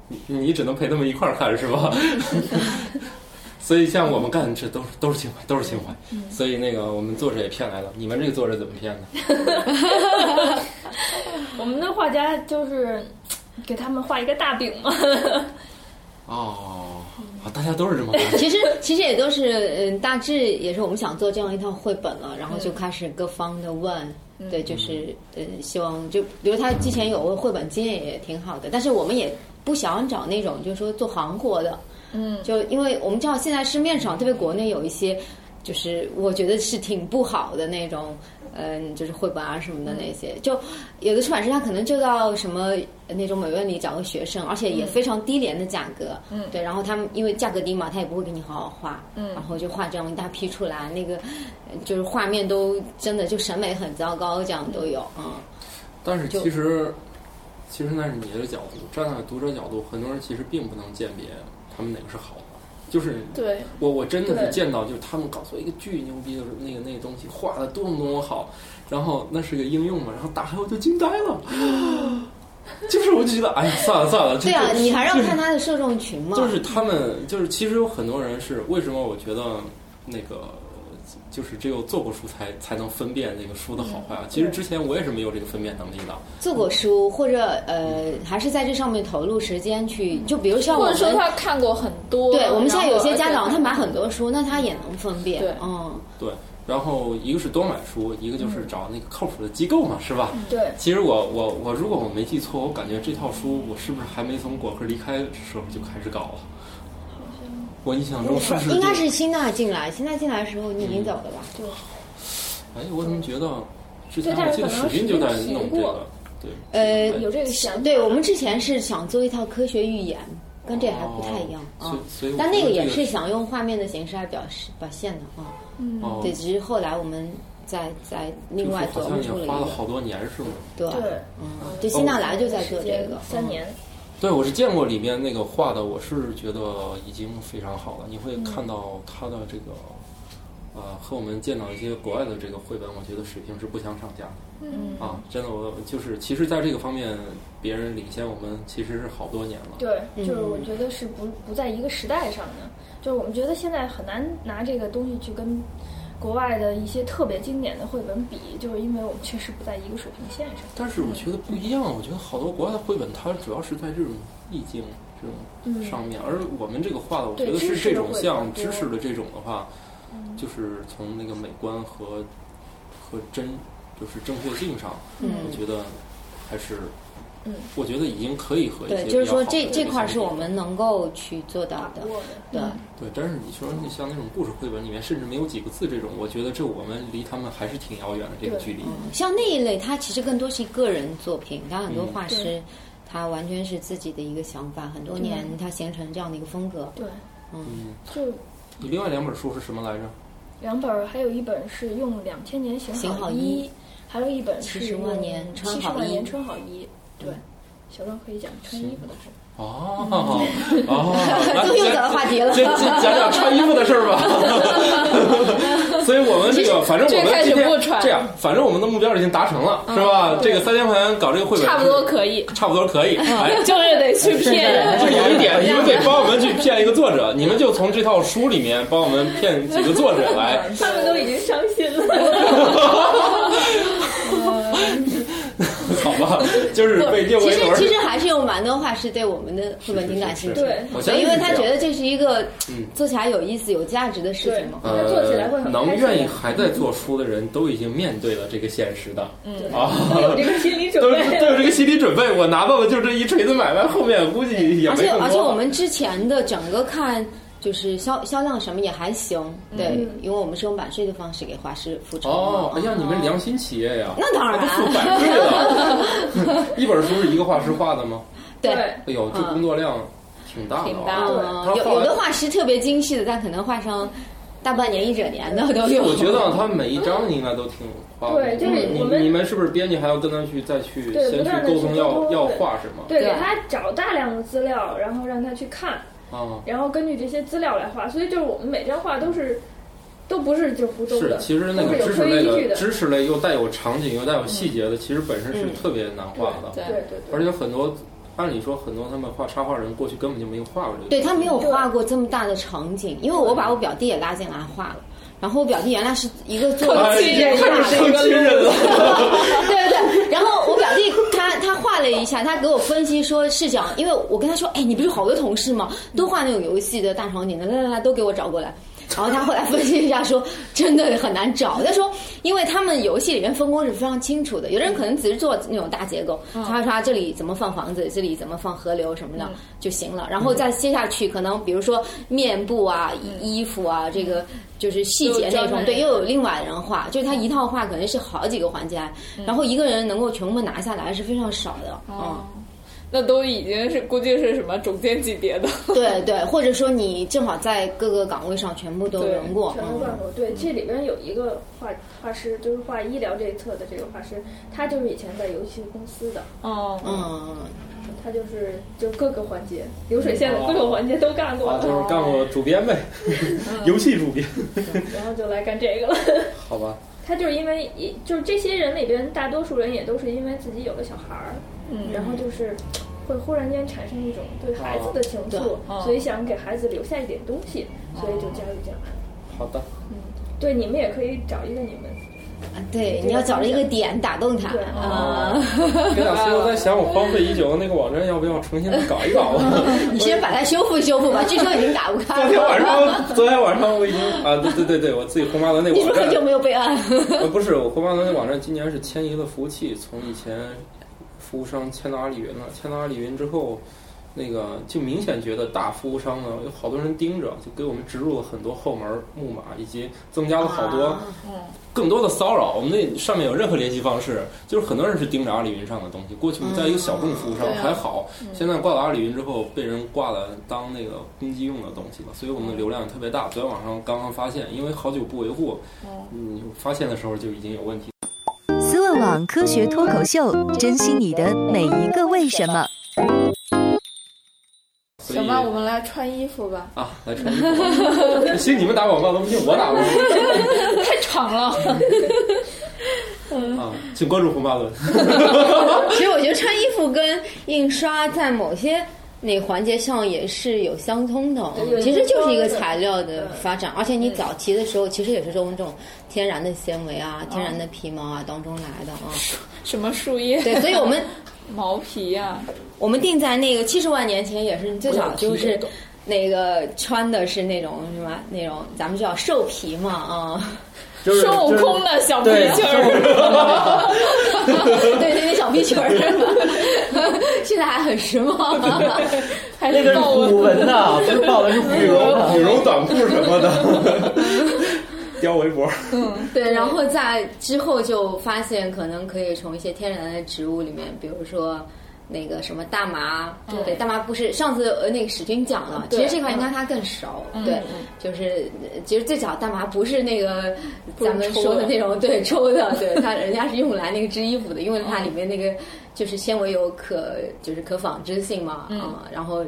你你只能陪他们一块儿看，是吧？[laughs] 所以像我们干这都是都是情怀，都是情怀。所以那个我们作者也骗来了，你们这个作者怎么骗的？[laughs] 我们的画家就是给他们画一个大饼嘛，哦，[laughs] 啊，大家都是这么干。其实其实也都是嗯，大致也是我们想做这样一套绘本了，然后就开始各方的问。对，就是呃，希望就比如他之前有个绘本经验也挺好的，但是我们也不想找那种就是说做韩国的，嗯，就因为我们知道现在市面上，特别国内有一些就是我觉得是挺不好的那种，嗯，就是绘本啊什么的那些，就有的出版社他可能就到什么那种美院里找个学生，而且也非常低廉的价格，嗯，对，然后他们因为价格低嘛，他也不会给你好好画，嗯，然后就画这样一大批出来，那个呃就是画面都真的就审美很糟糕，这样都有，嗯，但是其实，其实那是你的角度，站在读者角度，很多人其实并不能鉴别他们哪个是好的。就是对我我真的是见到，就是他们告诉我一个巨牛逼的那个那个东西画的多么多么好，然后那是个应用嘛，然后打开我就惊呆了，[laughs] 就是我就觉得哎呀算了算了，这对啊，你还让就是看他的受众群嘛，就是他们，就是其实有很多人是为什么？我觉得那个就是只有做过书才才能分辨那个书的好坏啊。其实之前我也是没有这个分辨能力的。做过书或者呃，还是在这上面投入时间去，就比如像我或者说。他看过很多，对我们现在有些家长，他买很多书，那他也能分辨。对嗯，对，然后一个是多买书，一个就是找那个靠谱的机构嘛，是吧？对，其实我我我如果我没记错，我感觉这套书我是不是还没从果壳离开的时候就开始搞了？我印象中应该是辛娜进来，辛娜进来的时候你已经走了吧？哎，我怎么觉得之前对我记得但是可能史斌就在弄这个对，呃哎有这个想法。对，我们之前是想做一套科学预言，跟这还不太一样啊哦所以。所以但那个也是想用画面的形式来表示表现的啊。哦对，只是后来我们再再另外琢好像也磨出了一个。花了好多年是吗？对，对，嗯，对，辛娜来就在做这个，嗯三年，对，我是见过里面那个画的，我是觉得已经非常好了。你会嗯看到他的这个，呃，和我们见到一些国外的这个绘本，我觉得水平是不相上下的。嗯，啊，真的，我就是其实在这个方面，别人领先我们其实是好多年了。对，嗯就是我觉得是不不在一个时代上的，就是我们觉得现在很难拿这个东西去跟国外的一些特别经典的绘本比，就是因为我们确实不在一个水平线上。但是我觉得不一样，我觉得好多国外的绘本，它主要是在这种意境这种上面，而我们这个画的，我觉得是这种像知识的这种的话，就是从那个美观和和真就是正确性上，嗯。我觉得还是，嗯，我觉得已经可以和一些对，就是说这这块儿是我们能够去做到的，对。对，但是你说那像那种故事绘本里面甚至没有几个字这种，我觉得这我们离他们还是挺遥远的这个距离。嗯，像那一类，它其实更多是一个人作品，它很多嗯画师对，他完全是自己的一个想法，很多年他形成这样的一个风格。对，嗯，就你另外两本书是什么来着？两本儿，还有一本是用两千年行行好衣衣，还有一本是70万年穿好衣七十万年穿好衣。对，小张可以讲穿衣服的事。哦哦，来 [laughs] 又找到话题了先先讲讲穿衣服的事儿吧。[laughs] 所以我们这个，反正我们今天不穿这样，反正我们的目标已经达成了，是吧？这个三千块钱搞这个绘本，差不多可以，差不多可以。哎，[laughs] 就是得去骗人。就有一点，你们得帮我们去骗一个作者，你们就从这套书里面帮我们骗几个作者来。他们都已经伤心了。好吧，[laughs] 就是其实。其实还是用蛮多话是对我们的绘本挺感兴趣的，对因为他觉得这是一个嗯做起来有意思、有价值的事情嘛。他做起来会呃，很能愿意还在做书的人都已经面对了这个现实的，嗯啊，都有这个心理准都备。都有这个心理准备。我拿到的就这一锤子买卖，后面估计也而且。而且我们之前的整个看。就是销销量什么也还行，对，因为我们是用版税的方式给画师付成嘛。哦，哎呀，你们良心企业呀，那当然都付版税了。一本书是一个画师画的吗？对，哎呦，这工作量挺大的挺大啊。的有有的画师特别精细的，但可能画上大半年、一整年的都有。我觉得他每一章应该都挺花的。对就是你我们你们是不是编辑还要跟他去再去先去沟通要要画什么？对给他找大量的资料，然后让他去看，啊。然后根据这些资料来画。所以就是我们每张画都是，都不是就胡诌的，，是其实那个知识类的。知识类又带有场景又带有细节的，其实本身是特别难画的。对对对对。而且很多，按理说很多他们画插画人过去根本就没有画过这个。对他没有画过这么大的场景，因为我把我表弟也拉进来画了。然后我表弟原来是一个做哎，亲人亲 [laughs] 人了。对对对，然后我表弟他他画了一下，他给我分析说是讲，因为我跟他说，哎，你不是好多同事吗？都画那种游戏的大场景的，来来来，都给我找过来。然后他后来分析一下说，真的很难找。他说，因为他们游戏里面分工是非常清楚的，有的人可能只是做那种大结构，他说这里怎么放房子，这里怎么放河流什么的就行了，然后再接下去可能比如说面部啊、衣服啊，这个就是细节那种，对，又有另外人画，就是他一套画可能是好几个环节，然后一个人能够全部拿下来是非常少的，嗯。那都已经是估计是什么总监级别的，[laughs] 对对，或者说你正好在各个岗位上全部都轮过，全都干过。对，这里边有一个画画师，就是画医疗这一侧的这个画师，他就是以前在游戏公司的，哦，嗯，他就是就各个环节流水线的各个环节都干过，就是干过主编呗，[laughs] 游戏主编，然后就来干这个了。[laughs] 好吧，他就是因为就是这些人里边，大多数人也都是因为自己有了小孩儿。嗯，然后就是会忽然间产生一种对孩子的情愫，所以想给孩子留下一点东西，所以就加入进来。好的，嗯，对，你们也可以找一个你们，啊，对，你要找着一个点打动他啊。[laughs] 跟老师，我在想，我荒废已久的那个网站要不要重新搞一搞？[laughs] [laughs] 你先把它修复修复吧，据说已经打不开。昨天晚上，昨天晚上我已经啊，对对对对，我自己红八的那网站就没有备案。不是，我红八的那网站今年是迁移了服务器，从以前。服务商签到阿里云了，签到阿里云之后，那个就明显觉得大服务商呢有好多人盯着，就给我们植入了很多后门木马，以及增加了好多更多的骚扰。我们那上面有任何联系方式，就是很多人是盯着阿里云上的东西。过去我们在一个小众服务商还好，现在挂到阿里云之后，被人挂了当那个攻击用的东西了，所以我们的流量特别大。昨天晚上刚刚发现，因为好久不维护，嗯，发现的时候就已经有问题。网科学脱口秀，珍惜你的每一个为什么。行吧，我们来穿衣服吧。啊，来穿衣服。行，你们打广告都不行，我打吧。[laughs] 太长了。[laughs] 啊，请关注红八轮。其实我觉得穿衣服跟印刷在某些。那环节上也是有相通的，其实就是一个材料的发展，而且你早期的时候其实也是从这种天然的纤维啊、天然的皮毛啊当中来的啊。什么树叶？对，所以我们 [laughs] 毛皮呀，我们定在那个七十万年前也是最早就是那个穿的是那种什么那种咱们叫兽皮嘛啊。孙悟空的 [laughs] 小皮裙儿，对对，那小皮裙儿，现在还很时髦，[laughs] 还是古文呐，这报的是羽绒羽绒短裤什么的，[laughs] 貂围脖。嗯，对，然后在之后就发现，可能可以从一些天然的植物里面，比如说。那个什么大麻，对。大麻不是上次呃那个史军讲了，其实这块应该他更熟，对，就是其实最早大麻不是那个咱们说的那种对抽的，对他人家是用来那个织衣服的，因为它里面那个就是纤维有可就是可纺织性嘛，嗯，然后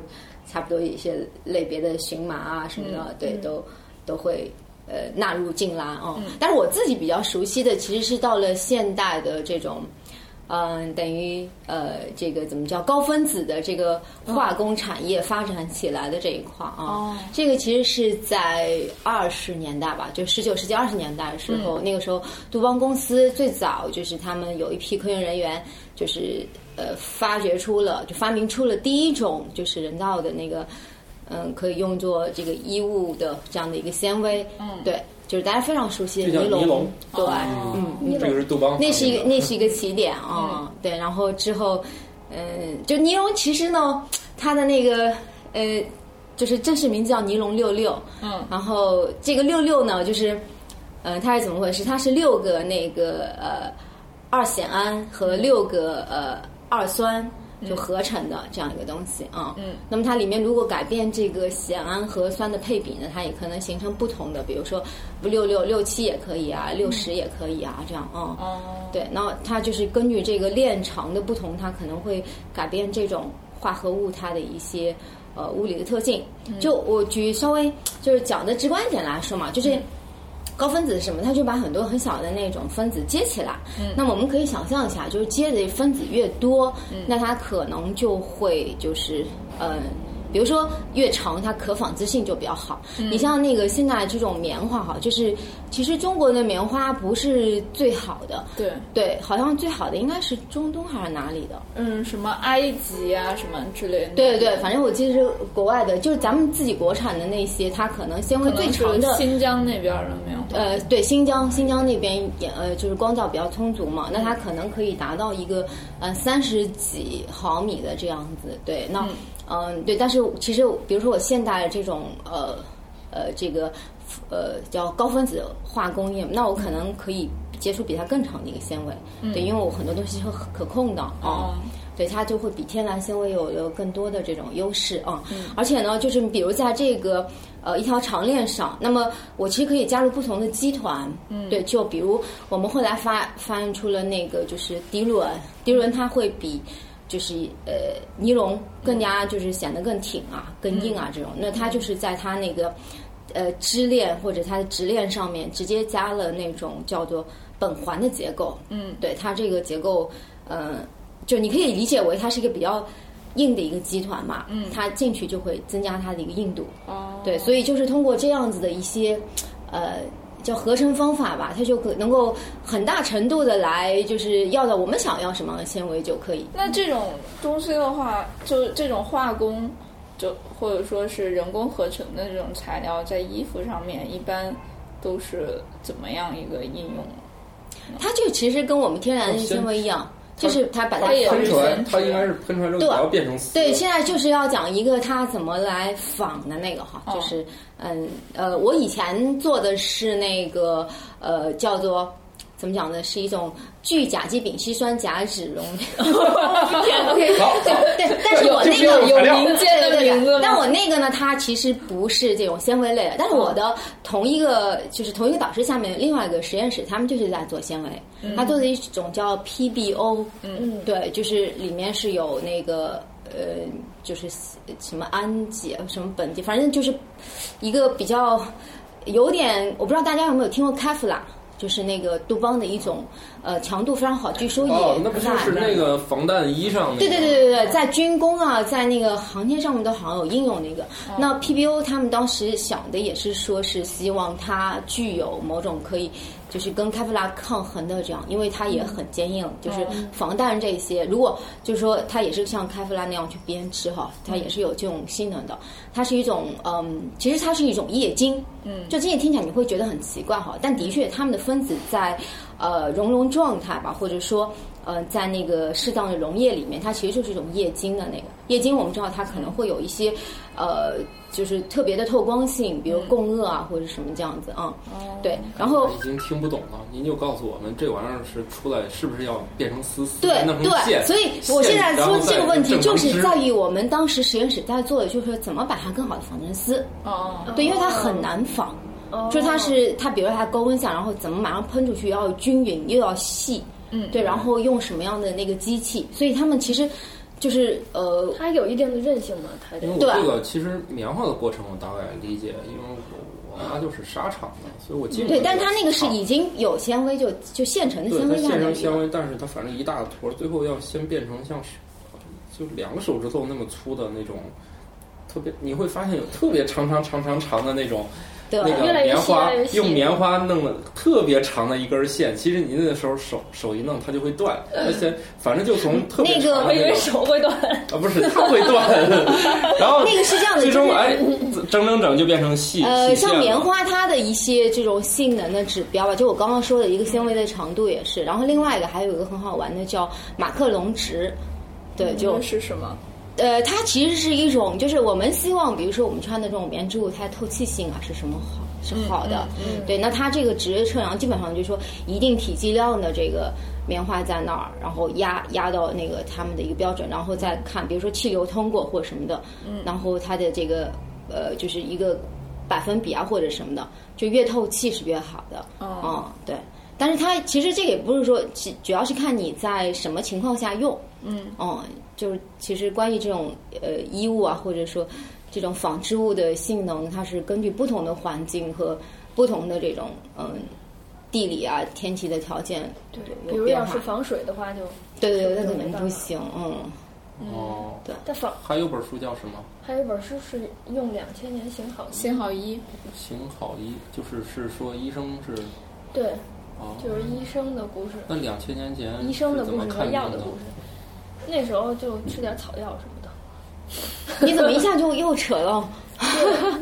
差不多一些类别的荨麻啊什么的，对，都都会呃纳入进来嗯。但是我自己比较熟悉的其实是到了现代的这种。嗯，等于呃，这个怎么叫高分子的这个化工产业发展起来的这一块啊？这个其实是在二十年代吧，就十九世纪二十年代的时候，那个时候杜邦公司最早就是他们有一批科研人员，就是呃发掘出了，就发明出了第一种就是人造的那个嗯，可以用作这个衣物的这样的一个纤维，嗯，对。就是大家非常熟悉的尼龙，对，嗯，这个是杜邦，那是一个 [laughs] 那是一个起点啊，对，然后之后，嗯，就尼龙其实呢，它的那个呃，就是正式名字叫尼龙六六，嗯，然后这个六六呢，就是，呃，它是怎么回事？它是六个那个呃二酰胺和六个呃二酸。就合成的这样一个东西啊，嗯，那么它里面如果改变这个酰胺和酸的配比呢，它也可能形成不同的，比如说六六六七也可以啊，六十也可以啊，这样啊，哦，对，那它就是根据这个链长的不同，它可能会改变这种化合物它的一些呃物理的特性。就我举稍微就是讲的直观一点来说嘛，就是。高分子是什么？它就把很多很小的那种分子接起来。嗯，那么我们可以想象一下，就是接的分子越多，嗯，那它可能就会就是呃比如说越长，它可纺织性就比较好。你像那个现在这种棉花哈，就是其实中国的棉花不是最好的，对，对，好像最好的应该是中东还是哪里的？嗯，什么埃及啊，什么之类的。对对对，反正我记得是国外的，就是咱们自己国产的那些，它可能纤维最长的新疆那边的棉花。呃，对，新疆新疆那边也呃，就是光照比较充足嘛，那它可能可以达到一个呃三十几毫米的这样子。对，那嗯、对，但是其实比如说我现代的这种呃呃这个呃叫高分子化工业，那我可能可以接触比它更长的一个纤维。对，因为我很多东西是可控的啊。哦对它就会比天然纤维有有更多的这种优势啊、而且呢，就是比如在这个呃一条长链上，那么我其实可以加入不同的基团，嗯，对，就比如我们后来发发现出了那个就是涤纶，涤纶它会比就是呃尼龙更加就是显得更挺啊、更硬啊这种，那它就是在它那个呃支链或者它的直链上面直接加了那种叫做苯环的结构，嗯，对它这个结构，呃，就你可以理解为它是一个比较硬的一个集团嘛，嗯，它进去就会增加它的一个硬度，哦，对，所以就是通过这样子的一些，呃。叫合成方法吧，它就可能够很大程度的来，就是要到我们想要什么样的纤维就可以。那这种东西的话，就这种化工，就或者说是人工合成的这种材料，在衣服上面一般都是怎么样一个应用？它就其实跟我们天然的纤维一样，就是他把它喷出来是，它应该是喷出来之后对也要变成丝。对，现在就是要讲一个它怎么来仿的那个哈，哦就是嗯呃，我以前做的是那个呃叫做怎么讲呢，是一种聚甲基丙烯酸甲酯溶。[laughs] [laughs] OK，好。对对，但是我那个有有民间的名字但我那个呢，它其实不是这种纤维类的，但是我的同一个就是同一个导师下面另外一个实验室，他们就是在做纤维，他做的一种叫 PBO，嗯，对，就是里面是有那个呃，就是什么氨基什么苯基，反正就是一个比较有点，我不知道大家有没有听过开夫拉。就是那个杜邦的一种，呃，强度非常好，据说也哦，那不就是那个防弹衣上那个？对对对对对，在军工啊，在那个航天上面都好像有应用那个。那 PBO 他们当时想的也是说是希望它具有某种可以就是跟开夫拉抗衡的这样，因为它也很坚硬，就是防弹这些。如果就是说它也是像开夫拉那样去编织哈，它也是有这种性能的。它是一种嗯，其实它是一种液晶，嗯，就这些听起来你会觉得很奇怪哈，但的确它们的分子在呃熔融状态吧，或者说。呃，在那个适当的溶液里面，它其实就是一种液晶的那个液晶。我们知道它可能会有一些，呃，就是特别的透光性，比如共轭啊，或者什么这样子啊。对，然后已经听不懂了，您就告诉我们这玩意儿是出来是不是要变成丝丝，对对，所以我现在说这个问题，就是在在于我们当时实验室在做的，就是说怎么把它更好的仿成丝。哦，对，因为它很难仿，就是它是它，比如说它高温下，然后怎么马上喷出去，要均匀又要细，嗯，对，然后用什么样的那个机器，所以他们其实就是呃，它有一定的韧性嘛，它这因为个我这个其实棉花的过程我大概理解，因为我我妈就是纱厂的，所以我进对，但它那个是已经有纤维，就就现成的纤维在现。成纤维，但是它反正一大坨，最后要先变成像是就两个手指头那么粗的那种。特别你会发现有特别长长长长长的那种，对那个越来越细棉花越越用棉花弄了特别长的一根线，其实你那个时候手手一弄它就会断，[laughs] 而且反正就从特别那个我以为长的那种手会断。啊不是它会断，[laughs] 然后那个是这样的，最终就是哎整整整就变成细呃，细线了像棉花它的一些这种性能的指标吧，就我刚刚说的一个纤维的长度也是，然后另外一个还有一个很好玩的叫马克龙值，对，就这是什么？呃，它其实是一种，就是我们希望，比如说我们穿的这种棉织物，它的透气性啊是什么好是好的，对，那它这个值测量基本上就是说一定体积量的这个棉花在那儿，然后压压到那个他们的一个标准，然后再看，比如说气流通过或者什么的，然后它的这个呃就是一个百分比啊或者什么的，就越透气是越好的，哦。嗯，对。但是它其实这个也不是说，主主要是看你在什么情况下用，嗯，哦，就是其实关于这种呃衣物啊，或者说这种纺织物的性能，它是根据不同的环境和不同的这种嗯地理啊、天气的条件对，比如要是。防水的话就，对对对，那就肯定不行，嗯。哦，对但仿还有本书叫什么？还有本书是用两千年行好医，行好医，行好医，就是是说医生是对，哦，就是医生的故事，那两千年前医生的故事和药的故事。那时候就吃点草药什么的。[laughs] 你怎么一下就又扯到？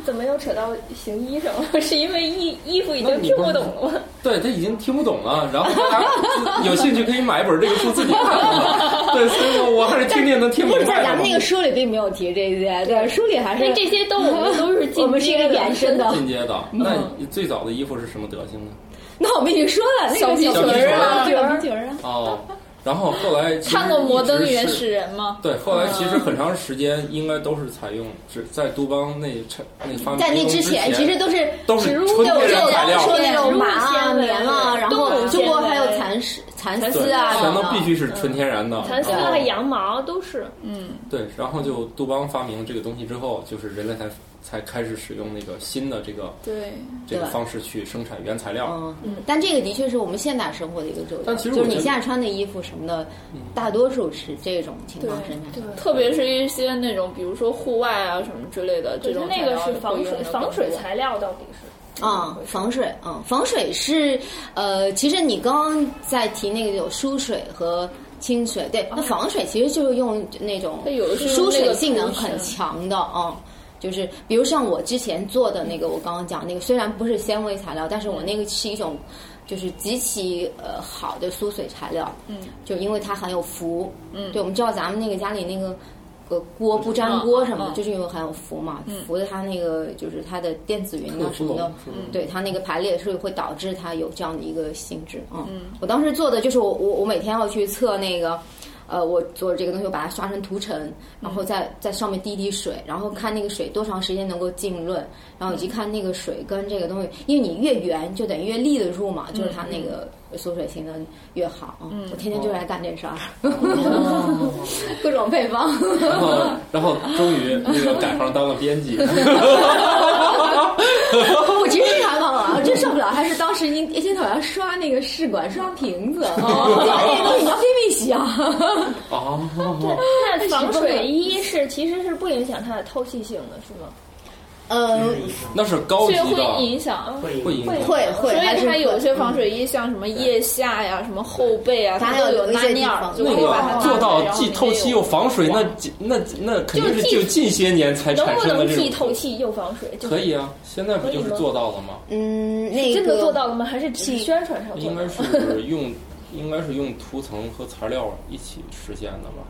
怎么又扯到行医上了？[laughs] 是因为衣衣服已经听不懂了吗？对他已经听不懂了，然后大家有兴趣可以买一本这个书自己看看。对，所以我我还是听听能听明不是在白的嘛咱们那个书里并没有提这些，对，书里还是这些都我们都是进 [laughs] 我们是一个延伸的。进阶的。那你最早的衣服是什么德行呢？那我们已经说了，那个小皮裙儿啊小皮裙儿啊，哦，然后后来看过《摩登原始人》吗？对，后来其实很长时间应该都是采用只在杜邦那产那发明在那之前其实都是都是植物纯天然材料说那种植物麻啊、棉啊，然后中国还有蚕丝、蚕，丝啊，全都必须是纯天然的。蚕丝和羊毛都是。嗯对，然后就杜邦发明这个东西之后，就是人类才才开始使用那个新的这个对，这个方式去生产原材料。嗯，但这个的确是我们现代生活的一个周但期，就是你现在穿的衣服什么的，大多数是这种情况生产。对特别是一些那种，比如说户外啊什么之类的，这种那个是材料防水防水材料，到底是啊、防水，嗯，防水是，呃，其实你刚刚在提那个有疏水和清水，对，那防水其实就是用那种它有的是用疏水性能很强的，嗯。就是比如像我之前做的那个，我刚刚讲那个，虽然不是纤维材料，但是我那个是一种就是极其呃好的疏水材料，嗯，就因为它含有氟，嗯，对，我们知道咱们那个家里那个。个锅不粘锅什么的，嗯嗯就是因为含有氟嘛，氟的它那个就是它的电子云啊什么的，对它那个排列是会导致它有这样的一个性质啊。嗯，我当时做的就是我我我每天要去测那个。呃，我做这个东西，我把它刷成涂层，然后在在上面滴滴水，然后看那个水多长时间能够浸润，然后以及看那个水跟这个东西，因为你越圆就等于越立得住嘛，就是它那个缩水性能越好嗯。我天天就来干这事儿，[laughs] 各种配方。然后，[laughs] 然后终于那个改行当了编辑。[laughs] 我其实了，还是当时一一天到晚要刷那个试管、刷瓶子，[laughs] 哦，那个东西你要拼命洗啊。哦，那防水衣是其实是不影响它的透气性的，是吗？呃，那是高级的会，影响。会影响。会会，所以它有些防水衣，像什么腋下呀、什么后背啊，它它都有拉链儿，那就可以把它个做到既透气又防水，那哇那那肯定是就近些年才能产不能既生的这种。透气又防水？可以啊，现在不就是做到了吗？嗯，那个真的做到了吗？还是只宣传上应该？是用，应该是用涂层和材料一起实现的吧？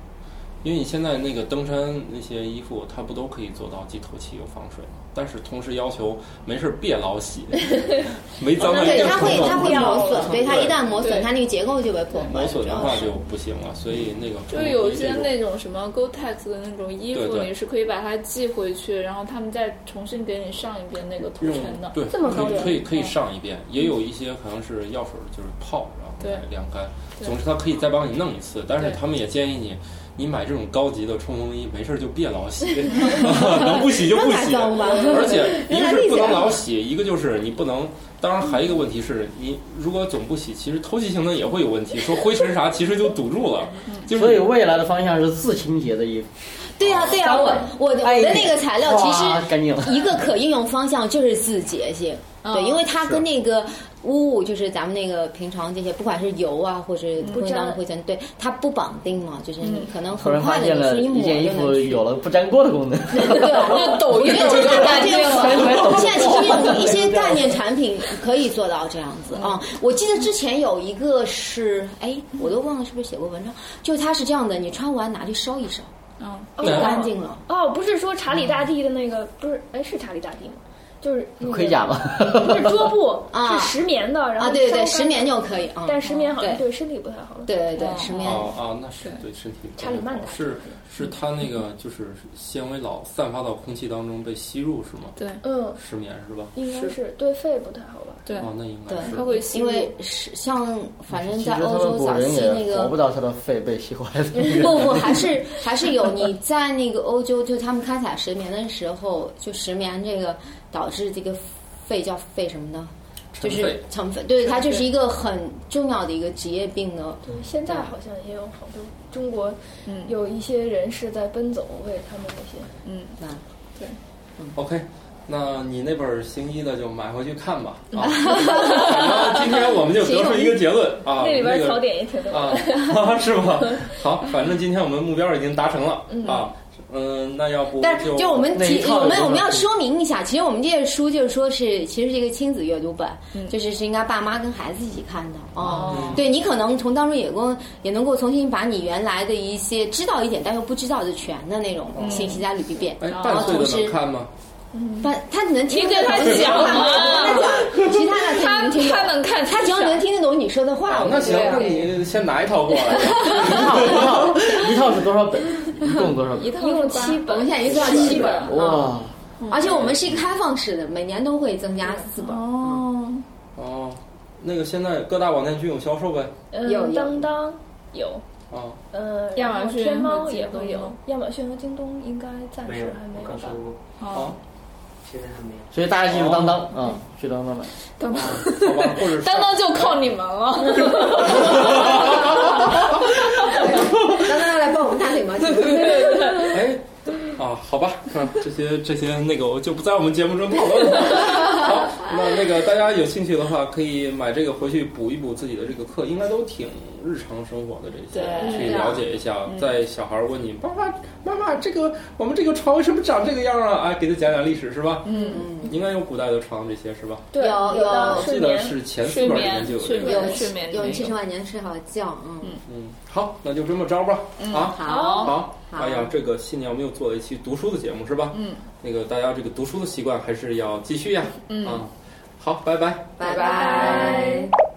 因为你现在那个登山那些衣服，它不都可以做到既透气又防水吗？但是同时要求没事儿别老洗，[laughs] 没脏了对，它会它会磨损，对它一旦磨损，它那个结构就被破坏。磨损的话就不行了，所以那个就是有一些那种什么 Gore-Tex 的那种衣服，你是可以把它寄回去，然后他们再重新给你上一遍那个涂用层的。对，这么可以可以可以嗯上一遍，也有一些可能是药水就是泡，然后晾干。对总之，它可以再帮你弄一次，但是他们也建议你，你买这种高级的冲锋衣，没事儿就别老洗，[laughs] 能不洗就不洗。而且一个是不能老洗，一个就是你不能。当然，还有一个问题是你如果总不洗，其实透气性能也会有问题，说灰尘啥其实就堵住了。就是所以未来的方向是自清洁的衣服。对呀对呀，我我我的哎那个材料其实一个可应用方向就是自洁性，对，因为它跟那个污物，就是咱们那个平常这些，不管是油啊或者空气当中灰尘，对它不绑定嘛，就是你可能很快的然发现了你是一抹一件衣服就能去有了不粘锅的功能。[laughs] 对，抖音我觉得这个 [laughs] 概念抖现在其实有一些概念产品可以做到这样子啊。我记得之前有一个是，哎，我都忘了是不是写过文章，就它是这样的，你穿完拿去烧一烧，嗯，就干净了。哦，不是说查理大帝的那个，不是，哎，是查理大帝吗？就是盔甲吧，不是桌布，[laughs] 啊是石棉的，然后啊，对对对，石棉就可以啊。但石棉好像对对身体不太好。对对对，石棉。哦哦，那是对身体查理曼达是是它那个就是纤维老散发到空气当中被吸入是吗？对嗯，石棉是吧？应该是对肺不太好吧？对，哦，那应该对是它会吸因为是像反正在欧洲早古人期那个也活不到他的肺被吸坏的。不不，还是还是有你 [laughs] 在那个欧洲，就他们开采石棉的时候，就石棉这个导致这个肺叫肺什么呢，就是尘肺，对，它就是一个很重要的一个职业病呢。对，现在好像也有好多中国有一些人士在奔走为他们那些。嗯，那对，OK，那你那本行医的就买回去看吧。[laughs] 啊，反正今天我们就得出一个结论啊，[laughs] 那里边个槽点也挺多的。啊，[laughs] 是吗？好，反正今天我们目标已经达成了啊。嗯，那要不但是就我们提我们我们要说明一下，其实我们这些书就是说是其实是一个亲子阅读本，就是是应该爸妈跟孩子一起看的哦。对你可能从当中也够也能够重新把你原来的一些知道一点但又不知道的全的那种信息再捋一遍，哎，然半岁的后同时能看吗？半他能听你给他讲啊。他讲其他的他能听他能看他只要能听得懂你说的话，那行，那你先拿一套过来。一套一套一套是多少本？[laughs] 一共多少本？一套一共七本，我们现在已经做到七本了，哇，而且我们是一个开放式的，每年都会增加四本。哦，哦，那个现在各大网店均有销售呗。嗯，有。有当当有，啊，呃，亚马逊天猫也会有，亚马逊和京东应该暂时还没有吧？刚说？过，哦，现在还没有。所以大家记住当当啊，去当当买。当当好吧，或者 [laughs] 当当就靠你们了。当当要来帮我们打腿吗？哎，[laughs] 啊，好吧，啊，这些这些那个我就不在我们节目中讨论了。[laughs] 好，那那个大家有兴趣的话，可以买这个回去补一补自己的这个课，应该都挺日常生活的这些，去了解一下。在小孩问你爸爸妈妈，这个我们这个床为什么长这个样啊？哎，给他讲讲历史是吧？嗯嗯，应该有古代的床这些是吧？对，有有我记得，是前四睡本里面就有这个。睡眠有睡眠有七十万年睡好觉，嗯，嗯，好，那就这么着吧。啊，好，好，好哎呀，这个新年我们又做了一期读书的节目是吧？嗯，那个大家这个读书的习惯还是要继续呀。嗯啊，好，拜拜。拜拜。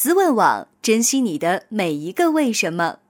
思问网，珍惜你的每一个为什么。